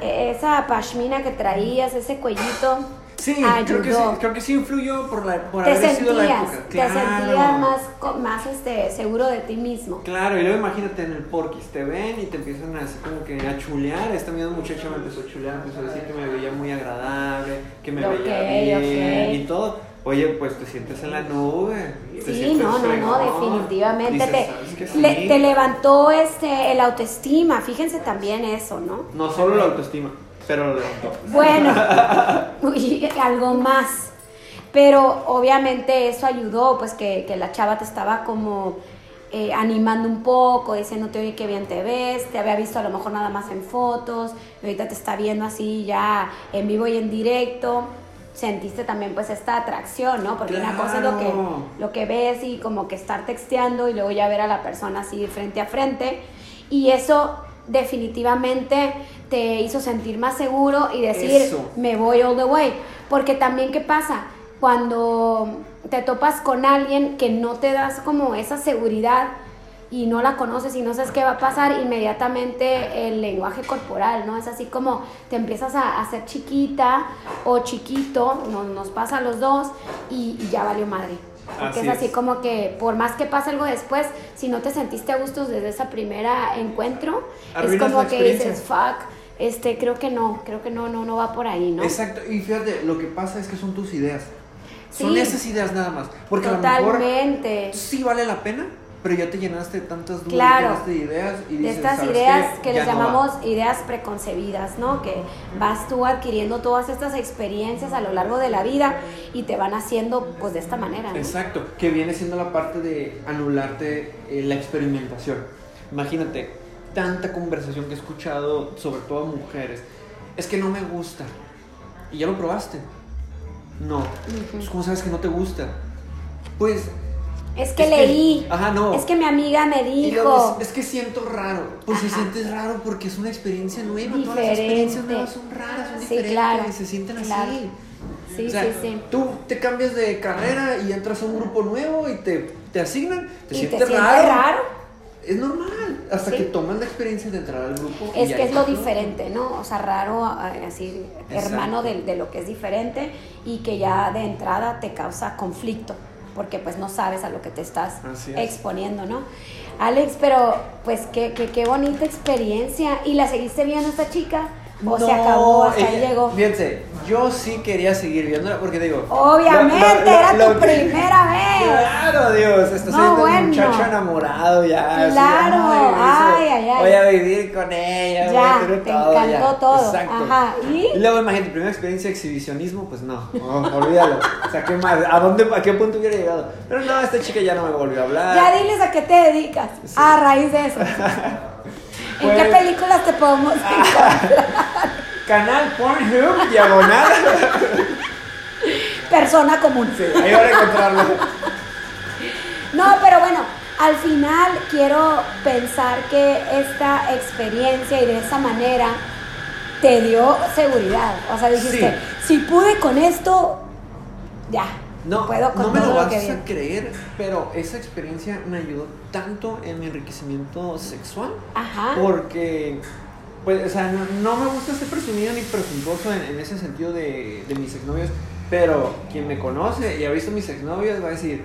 esa pashmina que traías, ese cuellito, Sí, ayudó. creo que sí, creo que sí influyó por, la, por te haber sido la sentías, época. te sentías más, más este, seguro de ti mismo. Claro, y luego imagínate en el porquis, te ven y te empiezan así como que a chulear. Esta misma muchacha me empezó a chulear, empezó a decir que me veía muy agradable, que me veía bien y todo. Oye, pues te sientes en la nube. te Sí, no, no, no, definitivamente Dices, te, te levantó este el autoestima, fíjense también eso, ¿no? No solo la autoestima, pero lo levantó. Bueno, algo más. Pero obviamente eso ayudó, pues que, que la chava te estaba como eh, animando un poco, diciéndote, oye, qué bien te ves, te había visto a lo mejor nada más en fotos, y ahorita te está viendo así ya en vivo y en directo. Sentiste también pues esta atracción, ¿no? Porque una cosa es lo que, lo que ves y como que estar texteando y luego ya ver a la persona así frente a frente. Y eso definitivamente te hizo sentir más seguro y decir, Eso. me voy all the way. Porque también, ¿qué pasa? Cuando te topas con alguien que no te das como esa seguridad y no la conoces y no sabes qué va a pasar, inmediatamente el lenguaje corporal, ¿no? Es así como te empiezas a hacer chiquita o chiquito, no- nos pasa a los dos y, y ya valió madre. Porque Así es así es. como que por más que pase algo después, si no te sentiste a gusto desde esa primera encuentro, es Arruinas como la que dices, fuck, este, creo que no, creo que no, no, no va por ahí, ¿no? Exacto, y fíjate, lo que pasa es que son tus ideas. Son esas ideas nada más. Porque a lo mejor Totalmente. sí vale la pena, pero ya te llenaste de tantas dudas, Claro. llenaste de ideas y de dices, estas "¿Sabes ideas qué? que les no va". llamamos ideas preconcebidas, ¿no? Que vas tú adquiriendo todas estas experiencias a lo largo de la vida y te van haciendo pues de esta manera, ¿no? Exacto, que viene siendo la parte de anularte eh, la experimentación. Imagínate, tanta conversación que he escuchado, sobre todo mujeres, es que no me gusta. ¿Y ya lo probaste? No. Pues, ¿Cómo sabes que no te gusta? Pues Es que Es que- leí. ajá, no. Es que mi amiga me Y luego dijo. es, es que siento raro. Pues se Ajá. sientes raro porque es una experiencia nueva. Todas las Diferente. experiencias nuevas son raras, son Sí, diferentes. claro, y se sienten claro. así. Sí, O sea, sí, sí. Tú te cambias de carrera y entras a un grupo nuevo y te, te asignan. Te Y sientes te sientes raro. raro. Es normal. Hasta Sí. que tomas la experiencia de entrar al grupo. Es que es lo diferente, ¿no? O sea, raro, así, Exacto. hermano de, de lo que es diferente y que ya de entrada te causa conflicto, porque pues no sabes a lo que te estás es. exponiendo, ¿no? Alex, pero pues qué, qué, qué bonita experiencia. ¿Y la seguiste viendo esta chica? ¿O se acabó, hasta ahí ella- llegó? Fíjense, yo sí quería seguir viéndola porque digo. Obviamente, lo- lo- era lo tu primera vez. Claro, Dios, estás No, bueno. un muchacho enamorado ya. así, Claro, ay, eso, ay, ay. Voy a vivir con ella, voy a tener te todo. encantó ya. todo. Exacto. Ajá, ¿y? Y luego imagínate, primera experiencia de exhibicionismo, pues no, no, olvídalo. O sea, ¿qué más? ¿A dónde, a qué punto hubiera llegado? Pero no, esta chica ya no me volvió a hablar. Ya diles a qué te dedicas Sí. a raíz de eso. ¿En qué películas te podemos encontrar? Canal Pornhub, diagonal. Persona común. Sí, ahí van a encontrarlo. No, pero bueno, al final quiero pensar que esta experiencia y de esa manera te dio seguridad. O sea, dijiste, si pude con esto, ya. No, puedo con no me todo lo lo vas a creer, pero esa experiencia me ayudó tanto en mi enriquecimiento sexual. Ajá. Porque, pues, o sea, no, no me gusta ser presumido ni presuntuoso en, en ese sentido de, de mis exnovios, pero quien me conoce y ha visto mis exnovios va a decir,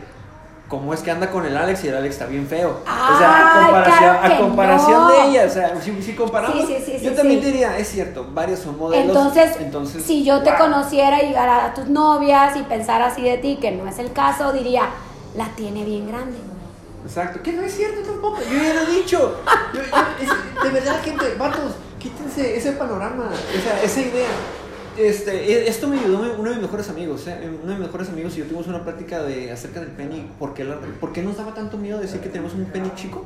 ¿cómo es que anda con el Alex y el Alex está bien feo? o sea, a comparación, claro a que comparación no. de ella, o sea, si, si comparamos, Sí, sí, sí, yo también sí. diría, es cierto, varios son modelos. Entonces, entonces si yo te conociera y llegara a tus novias y pensara así de ti, que no es el caso, diría, la tiene bien grande. Exacto, que no es cierto tampoco, yo ya lo he dicho. Yo- yo- es- de verdad, gente, vatos, quítense ese panorama, esa, esa idea. Este, e- esto me ayudó uno de mis mejores amigos, ¿eh? uno de mis mejores amigos y yo tuvimos una plática de, acerca del pene y por qué, la- por qué nos daba tanto miedo decir que tenemos un pene chico.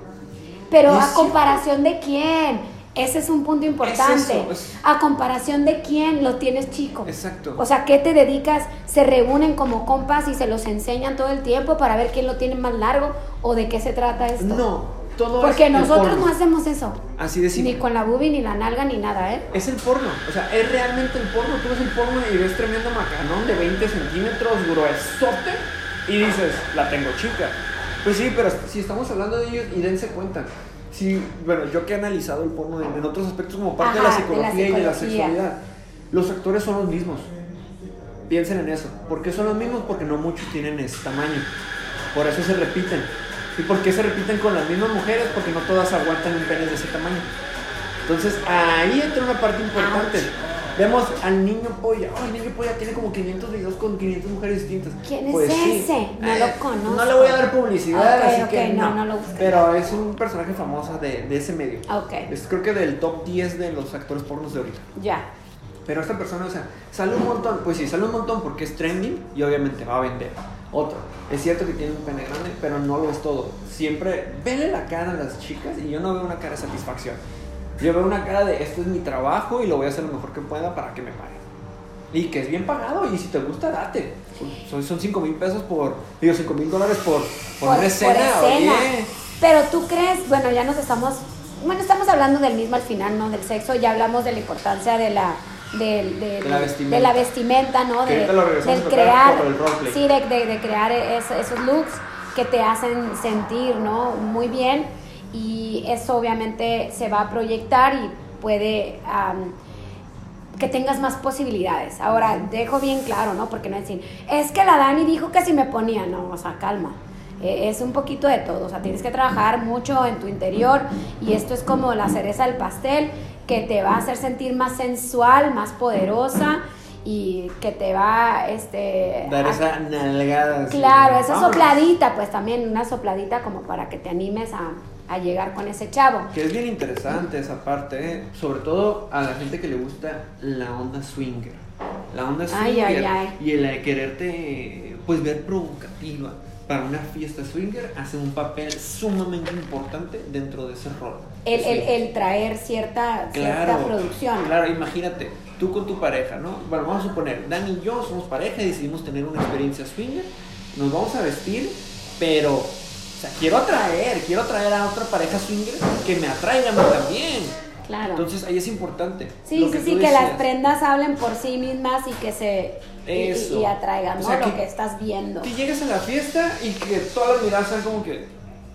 Pero a cierto. comparación de quién? Ese es un punto importante. eso, es- A comparación de quién lo tienes chico. Exacto. O sea, ¿qué te dedicas? Se reúnen como compas y se los enseñan todo el tiempo para ver quién lo tiene más largo o de qué se trata esto. no, todo Porque es nosotros no hacemos eso. Así de simple. Ni con la boobie, ni la nalga, ni nada, ¿eh? Es el porno, o sea, es realmente el porno. Tú ves el porno y ves tremendo macanón de 20 centímetros, gruesote, y dices, la tengo chica. Pues sí, pero si estamos hablando de ellos, y dense cuenta. Sí, bueno, yo que he analizado el porno en, en otros aspectos como parte de, la Ajá, de la psicología y de la psicología. sexualidad, los actores son los mismos. Piensen en eso. ¿Por qué son los mismos? Porque no muchos tienen ese tamaño. Por eso se repiten. ¿Y por qué se repiten con las mismas mujeres? Porque no todas aguantan un pene de ese tamaño. Entonces ahí entra una parte importante. Vemos al niño polla. Oh, el niño polla tiene como 500 videos con 500 mujeres distintas. ¿Quién es Pues sí. ese? No lo conozco. No le voy a dar publicidad, así que no, no. no lo busques. Pero es un personaje famoso de, de ese medio. Ok, Es creo que del top 10 de los actores pornos de ahorita. ya. Pero esta persona, o sea, sale un montón. Pues sí, sale un montón porque es trending y obviamente va a vender. Otro, es cierto que tiene un pene grande, pero no lo es todo. Siempre, vele la cara a las chicas y yo no veo una cara de satisfacción. Yo veo una cara de esto es mi trabajo y lo voy a hacer lo mejor que pueda para que me paguen. Y que es bien pagado y si te gusta, date. Son, son 5 mil pesos por, digo, 5 mil dólares por, por, una escena, escena. oye. Pero tú crees, bueno, ya nos estamos, bueno, estamos hablando del mismo al final, ¿no? Del sexo, ya hablamos de la importancia de la, del- de, De la vestimenta. de la vestimenta, ¿no? De, del crear, el sí, de, crear es- esos looks que te hacen sentir, ¿no? Muy bien y eso obviamente se va a proyectar y puede que tengas más posibilidades. Ahora, dejo bien claro, ¿no? Porque no decir, es que la Dani dijo que si me ponía, no, o sea, calma. Eh, es un poquito de todo, o sea, tienes que trabajar mucho en tu interior y esto es como la cereza del pastel que te va a hacer sentir más sensual, más poderosa y que te va, este... Dar esa nalgada. así. Claro, esa Vámonos. sopladita, pues también una sopladita como para que te animes a, a llegar con ese chavo. Que es bien interesante esa parte, ¿eh? sobre todo a la gente que le gusta la onda swinger. La onda Ay, swinger ay, ay. y el de quererte pues ver provocativa para una fiesta swinger hace un papel sumamente importante dentro de ese rol. El, el, el traer cierta, cierta producción. Claro, imagínate, tú con tu pareja, ¿no? Bueno, vamos a suponer, Dani y yo somos pareja y decidimos tener una experiencia swinger, nos vamos a vestir pero, o sea, quiero atraer, quiero atraer a otra pareja swinger que me atraiga a mí también. Claro. Entonces ahí es importante. sí, sí, sí, que las prendas hablen por sí mismas y que se y- y- Eso. y, atraigan, O ¿no? lo que- que estás viendo. Que llegues a la fiesta y que todas las miradas sean como que.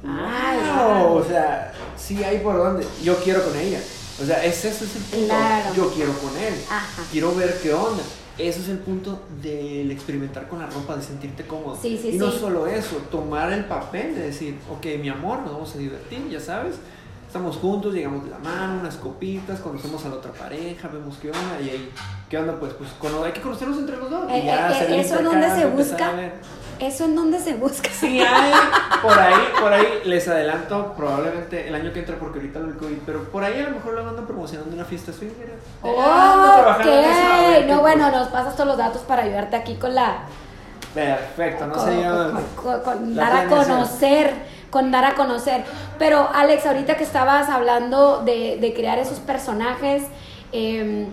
Wow. O sea, sí hay por dónde. Yo quiero con ella. O sea, ese, ese es el punto. Claro. Yo quiero con él. Ajá. Quiero ver qué onda. Eso es el punto del experimentar con la ropa, de sentirte cómodo. Sí, sí, y no sí. solo eso, tomar el papel de decir, ok, mi amor, nos vamos a divertir, ya sabes. Estamos juntos, llegamos de la mano, unas copitas, conocemos a la otra pareja, vemos qué onda y ahí, ¿qué onda? Pues, pues cono- hay que conocernos entre los dos. y Eh, ya eh, el ¿eso en dónde se busca? ¿Eso en dónde se busca? Sí hay, por ahí, por ahí les adelanto probablemente el año que entra porque ahorita lo del COVID, pero por ahí a lo mejor lo andan promocionando una fiesta swinger. Oh, en eso, No, bueno, nos pasas todos los datos para ayudarte aquí con la... Perfecto, no con, llama. con- con- con la dar a conocer, con dar a conocer. Pero Alex, ahorita que estabas hablando de, de crear esos personajes, em,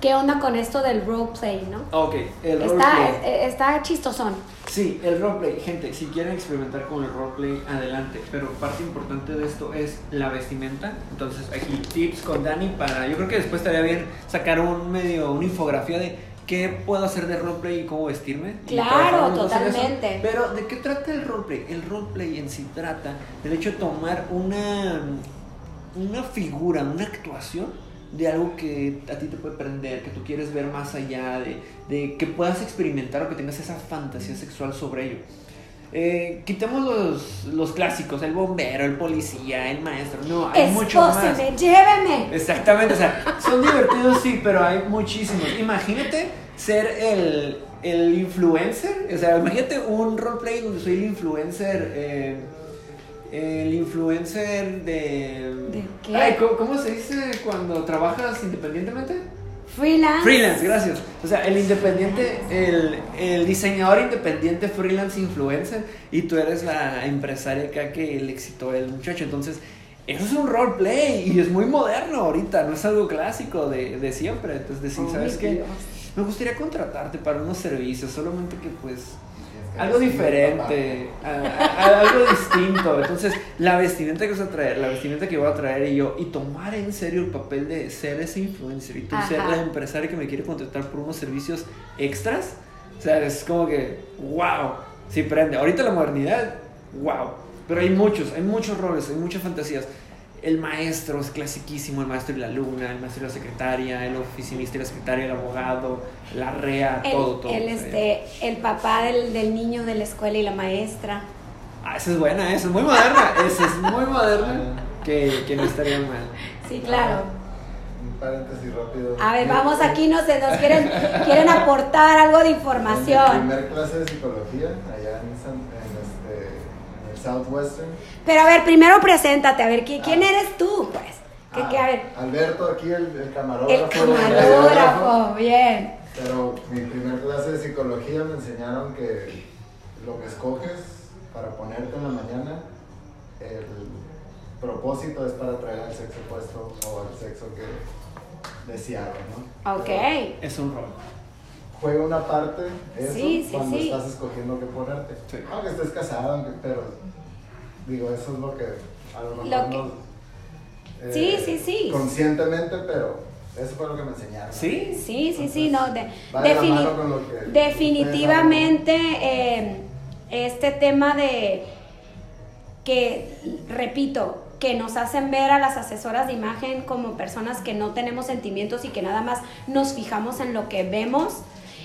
¿qué onda con esto del roleplay, no? Ok, el roleplay. eh, está chistosón. Sí, el roleplay. Gente, si quieren experimentar con el roleplay, adelante. Pero parte importante de esto es la vestimenta. Entonces, aquí tips con Dani para. Yo creo que después estaría bien sacar un medio, una infografía de qué puedo hacer de roleplay y cómo vestirme. Claro, totalmente. Pero, ¿de qué trata el roleplay? El roleplay en sí trata del hecho de tomar una, una figura, una actuación de algo que a ti te puede prender, que tú quieres ver más allá, de, de que puedas experimentar o que tengas esa fantasía sexual sobre ello. Eh, quitemos los, los clásicos, el bombero, el policía, el maestro. No, hay mucho más. Lléveme. Exactamente, o sea, son divertidos sí, pero hay muchísimos. Imagínate ser el, el influencer, o sea, imagínate un roleplay donde soy el influencer, eh, el influencer de... ¿De qué? Ay, ¿cómo, cómo se dice cuando trabajas independientemente? Freelance. Freelance, gracias. O sea, el independiente, el, el diseñador independiente freelance influencer y tú eres la empresaria acá que le excitó el muchacho. Entonces, eso es un roleplay y es muy moderno ahorita, no es algo clásico de, de siempre. Entonces, decir, Ay, ¿sabes qué? Me gustaría contratarte para unos servicios, solamente que pues algo diferente, a- a- algo distinto. Entonces, la vestimenta que vas a traer, la vestimenta que voy a traer y yo, y tomar en serio el papel de ser ese influencer y tú ser Ajá. la empresaria que me quiere contratar por unos servicios extras. O sea, es como que, wow, sí prende. Ahorita la modernidad, wow. Pero hay muchos, hay muchos roles, hay muchas fantasías. El maestro es clasiquísimo, el maestro y la alumna, el maestro y la secretaria, el oficinista y la secretaria, el abogado, la rea, El, todo, todo. el, este, el papá del, del niño de la escuela y la maestra. Ah, esa es buena, esa es muy moderna. Esa es muy moderna. Que, que no estaría mal. Sí, claro. Un paréntesis rápido. A ver, vamos aquí, no sé, nos quieren, quieren aportar algo de En información. primer clase de psicología, allá en, San- en este, en el Southwestern. Pero a ver, primero preséntate, a ver, ¿qui- ¿quién Ah. eres tú? Pues, que, Ah, que, a ver, Alberto, aquí el, el camarógrafo. el camarógrafo, bien. Pero mi primer clase de psicología me enseñaron que lo que escoges para ponerte en la mañana, el propósito es para atraer al sexo opuesto o al sexo que deseado, ¿no? Ok. Pero Es un rol. Juega una parte eso Sí, sí, cuando sí. estás escogiendo qué ponerte. Sí. Aunque estés casado, aunque- pero digo, eso es lo que a lo mejor Lo que- no, eh, Sí, sí, sí. Conscientemente, pero eso fue lo que me enseñaron. ¿Sí? Sí, sí, sí, no. de- Va de la defini- mano con lo que ustedes definitivamente eh, este tema de que, repito, que nos hacen ver a las asesoras de imagen como personas que no tenemos sentimientos y que nada más nos fijamos en lo que vemos.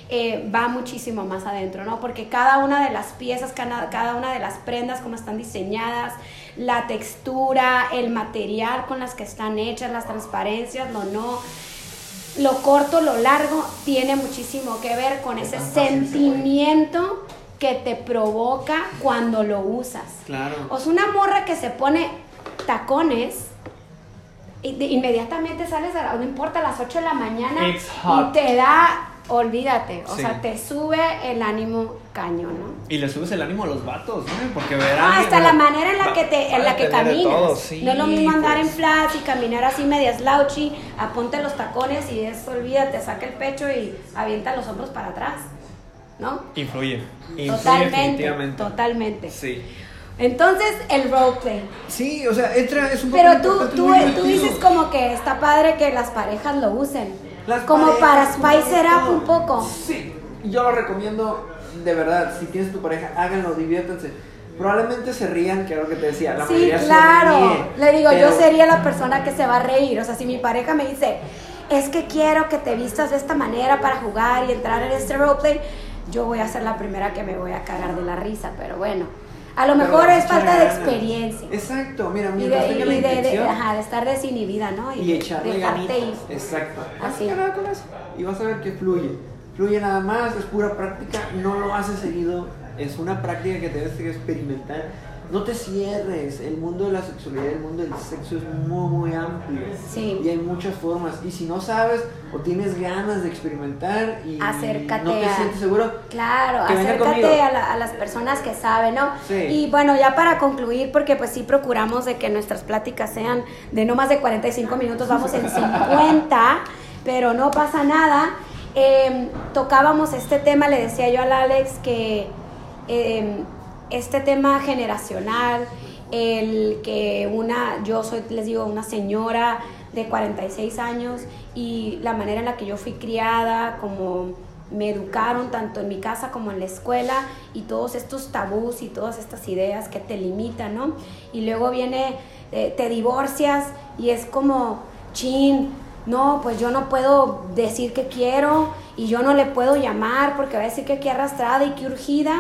Eh, va muchísimo más adentro, ¿no? Porque cada una de las piezas, cada, cada una de las prendas, cómo están diseñadas, la textura, el material con las que están hechas, las transparencias, lo no, lo corto, lo largo, tiene muchísimo que ver con ese sentimiento que te provoca cuando lo usas. Claro. O sea, una morra que se pone tacones inmediatamente sales a no importa a las 8 de la mañana y te da, olvídate, o Sí. sea, te sube el ánimo cañón, ¿no? Y le subes el ánimo a los vatos, ¿no? Porque verán. Hasta la manera en la que te, en la que caminas. Todo, sí, no es lo mismo andar en pues. flats y caminar así media slouchy, aponte los tacones y eso olvídate, saca el pecho y avienta los hombros para atrás, ¿no? Influye. Influye Totalmente, totalmente. Sí. Entonces, el roleplay. Sí, o sea, entra, es un poco Pero tú, tú, tú dices como que está padre que las parejas lo usen. Las como parejas, para spice it up un poco. Sí, yo lo recomiendo de verdad. Si tienes tu pareja, háganlo, diviértanse. Probablemente se rían, que era lo que te decía. La Sí, claro. Le digo, yo sería la persona que se va a reír. O sea, si mi pareja me dice, es que quiero que te vistas de esta manera para jugar y entrar en este roleplay, yo voy a ser la primera que me voy a cagar de la risa. Pero bueno, a lo mejor es falta de experiencia. Exacto, mira, Y mientras de, y de- de- ajá, de estar desinhibida, ¿no? y echarle dejarte ganitas. ir. Exacto. Así. Así nada con eso. Y vas a ver que fluye. Fluye nada más, es pura práctica, no lo haces seguido, es una práctica que tienes que experimentar. No te cierres, el mundo de la sexualidad, el mundo del sexo es muy, muy amplio. Sí. Y hay muchas formas. Y si no sabes o tienes ganas de experimentar y Acércate no te a- sientes seguro, Claro, acércate a, la- a las personas que saben, ¿no? Sí. Y bueno, ya para concluir, porque pues sí procuramos de que nuestras pláticas sean de no más de 45 minutos, vamos en 50, pero no pasa nada. Eh, tocábamos este tema, le decía yo al Alex que eh, este tema generacional, el que una, yo soy, les digo, una señora de 46 años y la manera en la que yo fui criada, como me educaron tanto en mi casa como en la escuela y todos estos tabús y todas estas ideas que te limitan, ¿no? Y luego viene, eh, te divorcias y es como, chin, no, pues yo no puedo decir que quiero y yo no le puedo llamar porque va a decir que qué arrastrada y que urgida.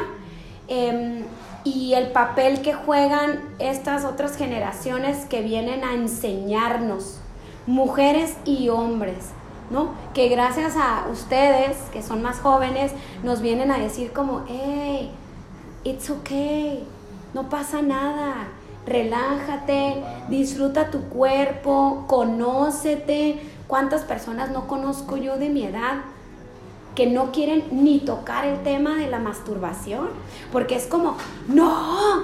Em, y el papel que juegan estas otras generaciones que vienen a enseñarnos, mujeres y hombres, ¿no? Que gracias a ustedes, que son más jóvenes, nos vienen a decir como, hey, it's okay, no pasa nada, relájate, disfruta tu cuerpo, conócete. ¿Cuántas personas no conozco yo de mi edad que no quieren ni tocar el tema de la masturbación? Porque es como, no,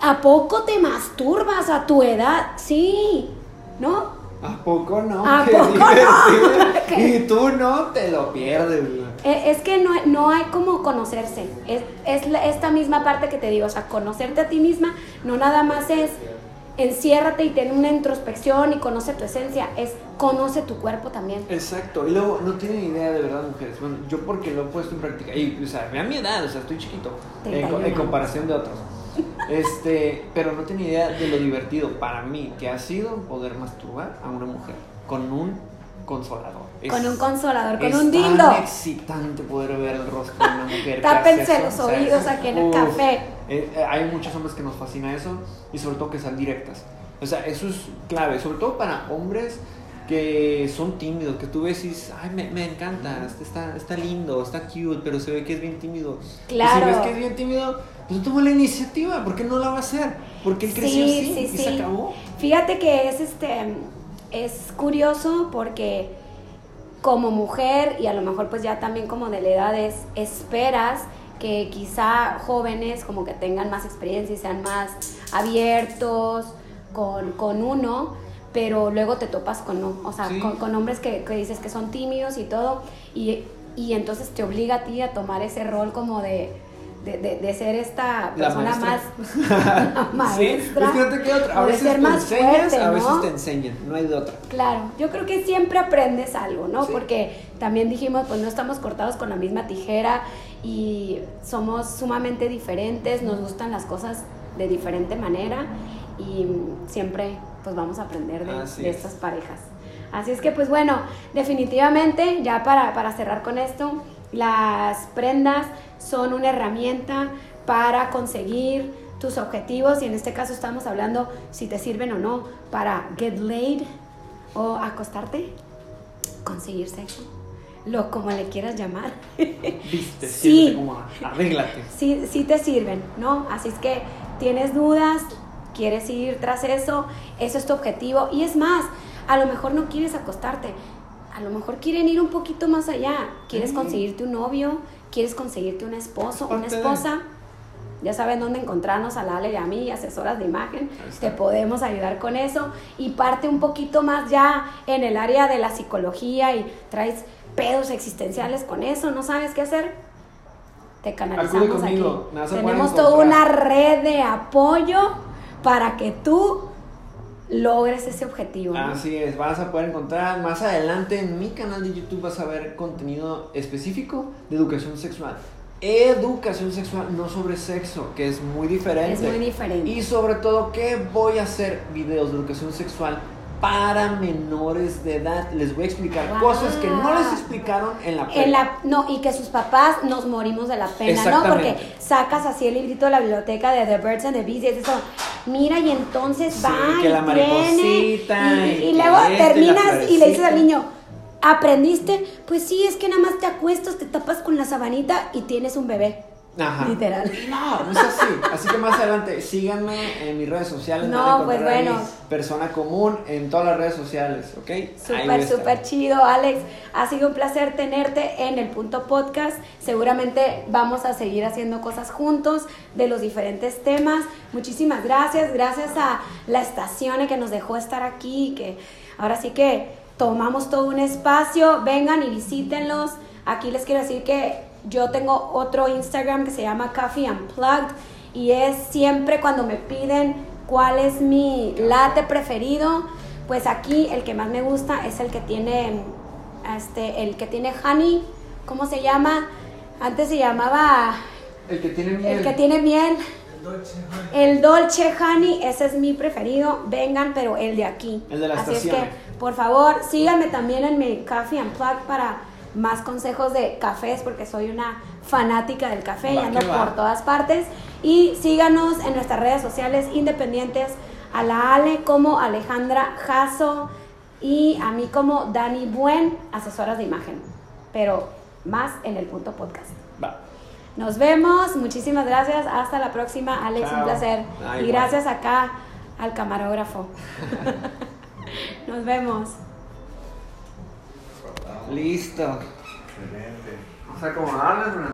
¿a poco te masturbas a tu edad? Sí, ¿no? ¿a poco no? ¿A Qué poco no? Y tú no te lo pierdes. Eh, Es que no, no hay como conocerse. Es, es esta misma parte que te digo, o sea, conocerte a ti misma no nada más es enciérrate y ten una introspección y conoce tu esencia, es conoce tu cuerpo también. Exacto, y luego no tienen idea de verdad, mujeres. Bueno, yo porque lo he puesto en práctica, y o sea, vean mi edad, o sea, estoy chiquito en, 31 co- en comparación de otros. Este, pero no tienen idea de lo divertido para mí que ha sido poder masturbar a una mujer con un consolador. Es- Con un consolador, con es un tan dildo. excitante poder ver el rostro de una mujer. Tápense los eso, o sea, oídos es- aquí en el uf, café. eh, eh, hay muchos hombres que nos fascina eso y sobre todo que sean directas. O sea, eso es clave, sobre todo para hombres que son tímidos, que tú ves y dices, ay, me, me encanta, este está, está lindo, está cute, pero se ve que es bien tímido. Claro. Y si ves que es bien tímido, pues toma la iniciativa, porque no la va a hacer, porque él creció Sí, así sí, y sí. se acabó. Fíjate que es este es curioso porque como mujer y a lo mejor pues ya también como de la edad es esperas que quizá jóvenes como que tengan más experiencia y sean más abiertos con, con uno, pero luego te topas con no, o sea, Sí. con, con hombres que, que dices que son tímidos y todo, y, y entonces te obliga a ti a tomar ese rol como de, de, de- de ser esta persona maestra. más maestra. Sí, es que no te queda otra. A veces ser te más enseñas, fuerte, a veces ¿no? te enseñan, no hay de otra. Claro, yo creo que siempre aprendes algo, ¿no? Sí. Porque también dijimos, pues no estamos cortados con la misma tijera y somos sumamente diferentes, nos gustan las cosas de diferente manera y siempre pues vamos a aprender de, de es. estas parejas. Así es que pues bueno, definitivamente ya para, para cerrar con esto, las prendas son una herramienta para conseguir tus objetivos y en este caso estamos hablando si te sirven o no para get laid o acostarte, conseguir sexo, lo como le quieras llamar. Viste, Sí. cómoda, arréglate. sí, sí te sirven, ¿no? Así es que tienes dudas, quieres ir tras eso, eso es tu objetivo. Y es más, a lo mejor no quieres acostarte, a lo mejor quieren ir un poquito más allá. Quieres conseguirte un novio, quieres conseguirte un esposo, una esposa. Ya saben dónde encontrarnos a Lale y a mí, asesoras de imagen. Te podemos ayudar con eso. Y parte un poquito más ya en el área de la psicología y traes pedos existenciales con eso, no sabes qué hacer te canalizamos aquí. Tenemos toda una red de apoyo para que tú logres ese objetivo. ¿no? Así es, vas a poder encontrar más adelante en mi canal de YouTube vas a ver contenido específico de educación sexual. Educación sexual, no sobre sexo, que es muy diferente. Es muy diferente. Y sobre todo que voy a hacer videos de educación sexual para menores de edad. Les voy a explicar Wow. cosas que no les explicaron en la En la, no, y que sus papás nos morimos de la pena, ¿no? Porque sacas así el librito de la biblioteca de The Birds and the Bees y es eso, mira, y entonces Sí, va que y la mariposita, y, y y que luego la terminas y le dices al niño, ¿aprendiste? Pues sí, es que nada más te acuestas, te tapas con la sabanita y tienes un bebé. Ajá. Literal. No, no es así. Así que más adelante, síganme en mis redes sociales. No, pues bueno. Persona común en todas las redes sociales, ¿ok? Súper, súper chido, Alex. Ha sido un placer tenerte en el punto podcast. Seguramente vamos a seguir haciendo cosas juntos de los diferentes temas. Muchísimas gracias. Gracias a la estación que nos dejó estar aquí. Que ahora sí que tomamos todo un espacio. Vengan y visítenlos. Aquí les quiero decir que yo tengo otro Instagram que se llama Coffee Unplugged. Y es siempre cuando me piden cuál es mi latte preferido. Pues aquí el que más me gusta es el que tiene, este, el que tiene honey, ¿cómo se llama? Antes se llamaba El que tiene miel. el que tiene miel. El Dolce Honey, ese es mi preferido. Vengan, pero el de aquí. El de la Así es que, por favor, síganme también en mi Coffee Unplugged para más consejos de cafés, porque soy una fanática del café y Va ando que va. por todas partes. Y síganos en nuestras redes sociales independientes a la Ale como Alejandra Jasso y a mí como Dani Buen, asesoras de imagen. Pero más en el punto podcast. Va. Nos vemos, muchísimas gracias, hasta la próxima, Alex, un Chao. placer. Ah, y gracias acá al camarógrafo. Nos vemos. Listo. Excelente. O sea, como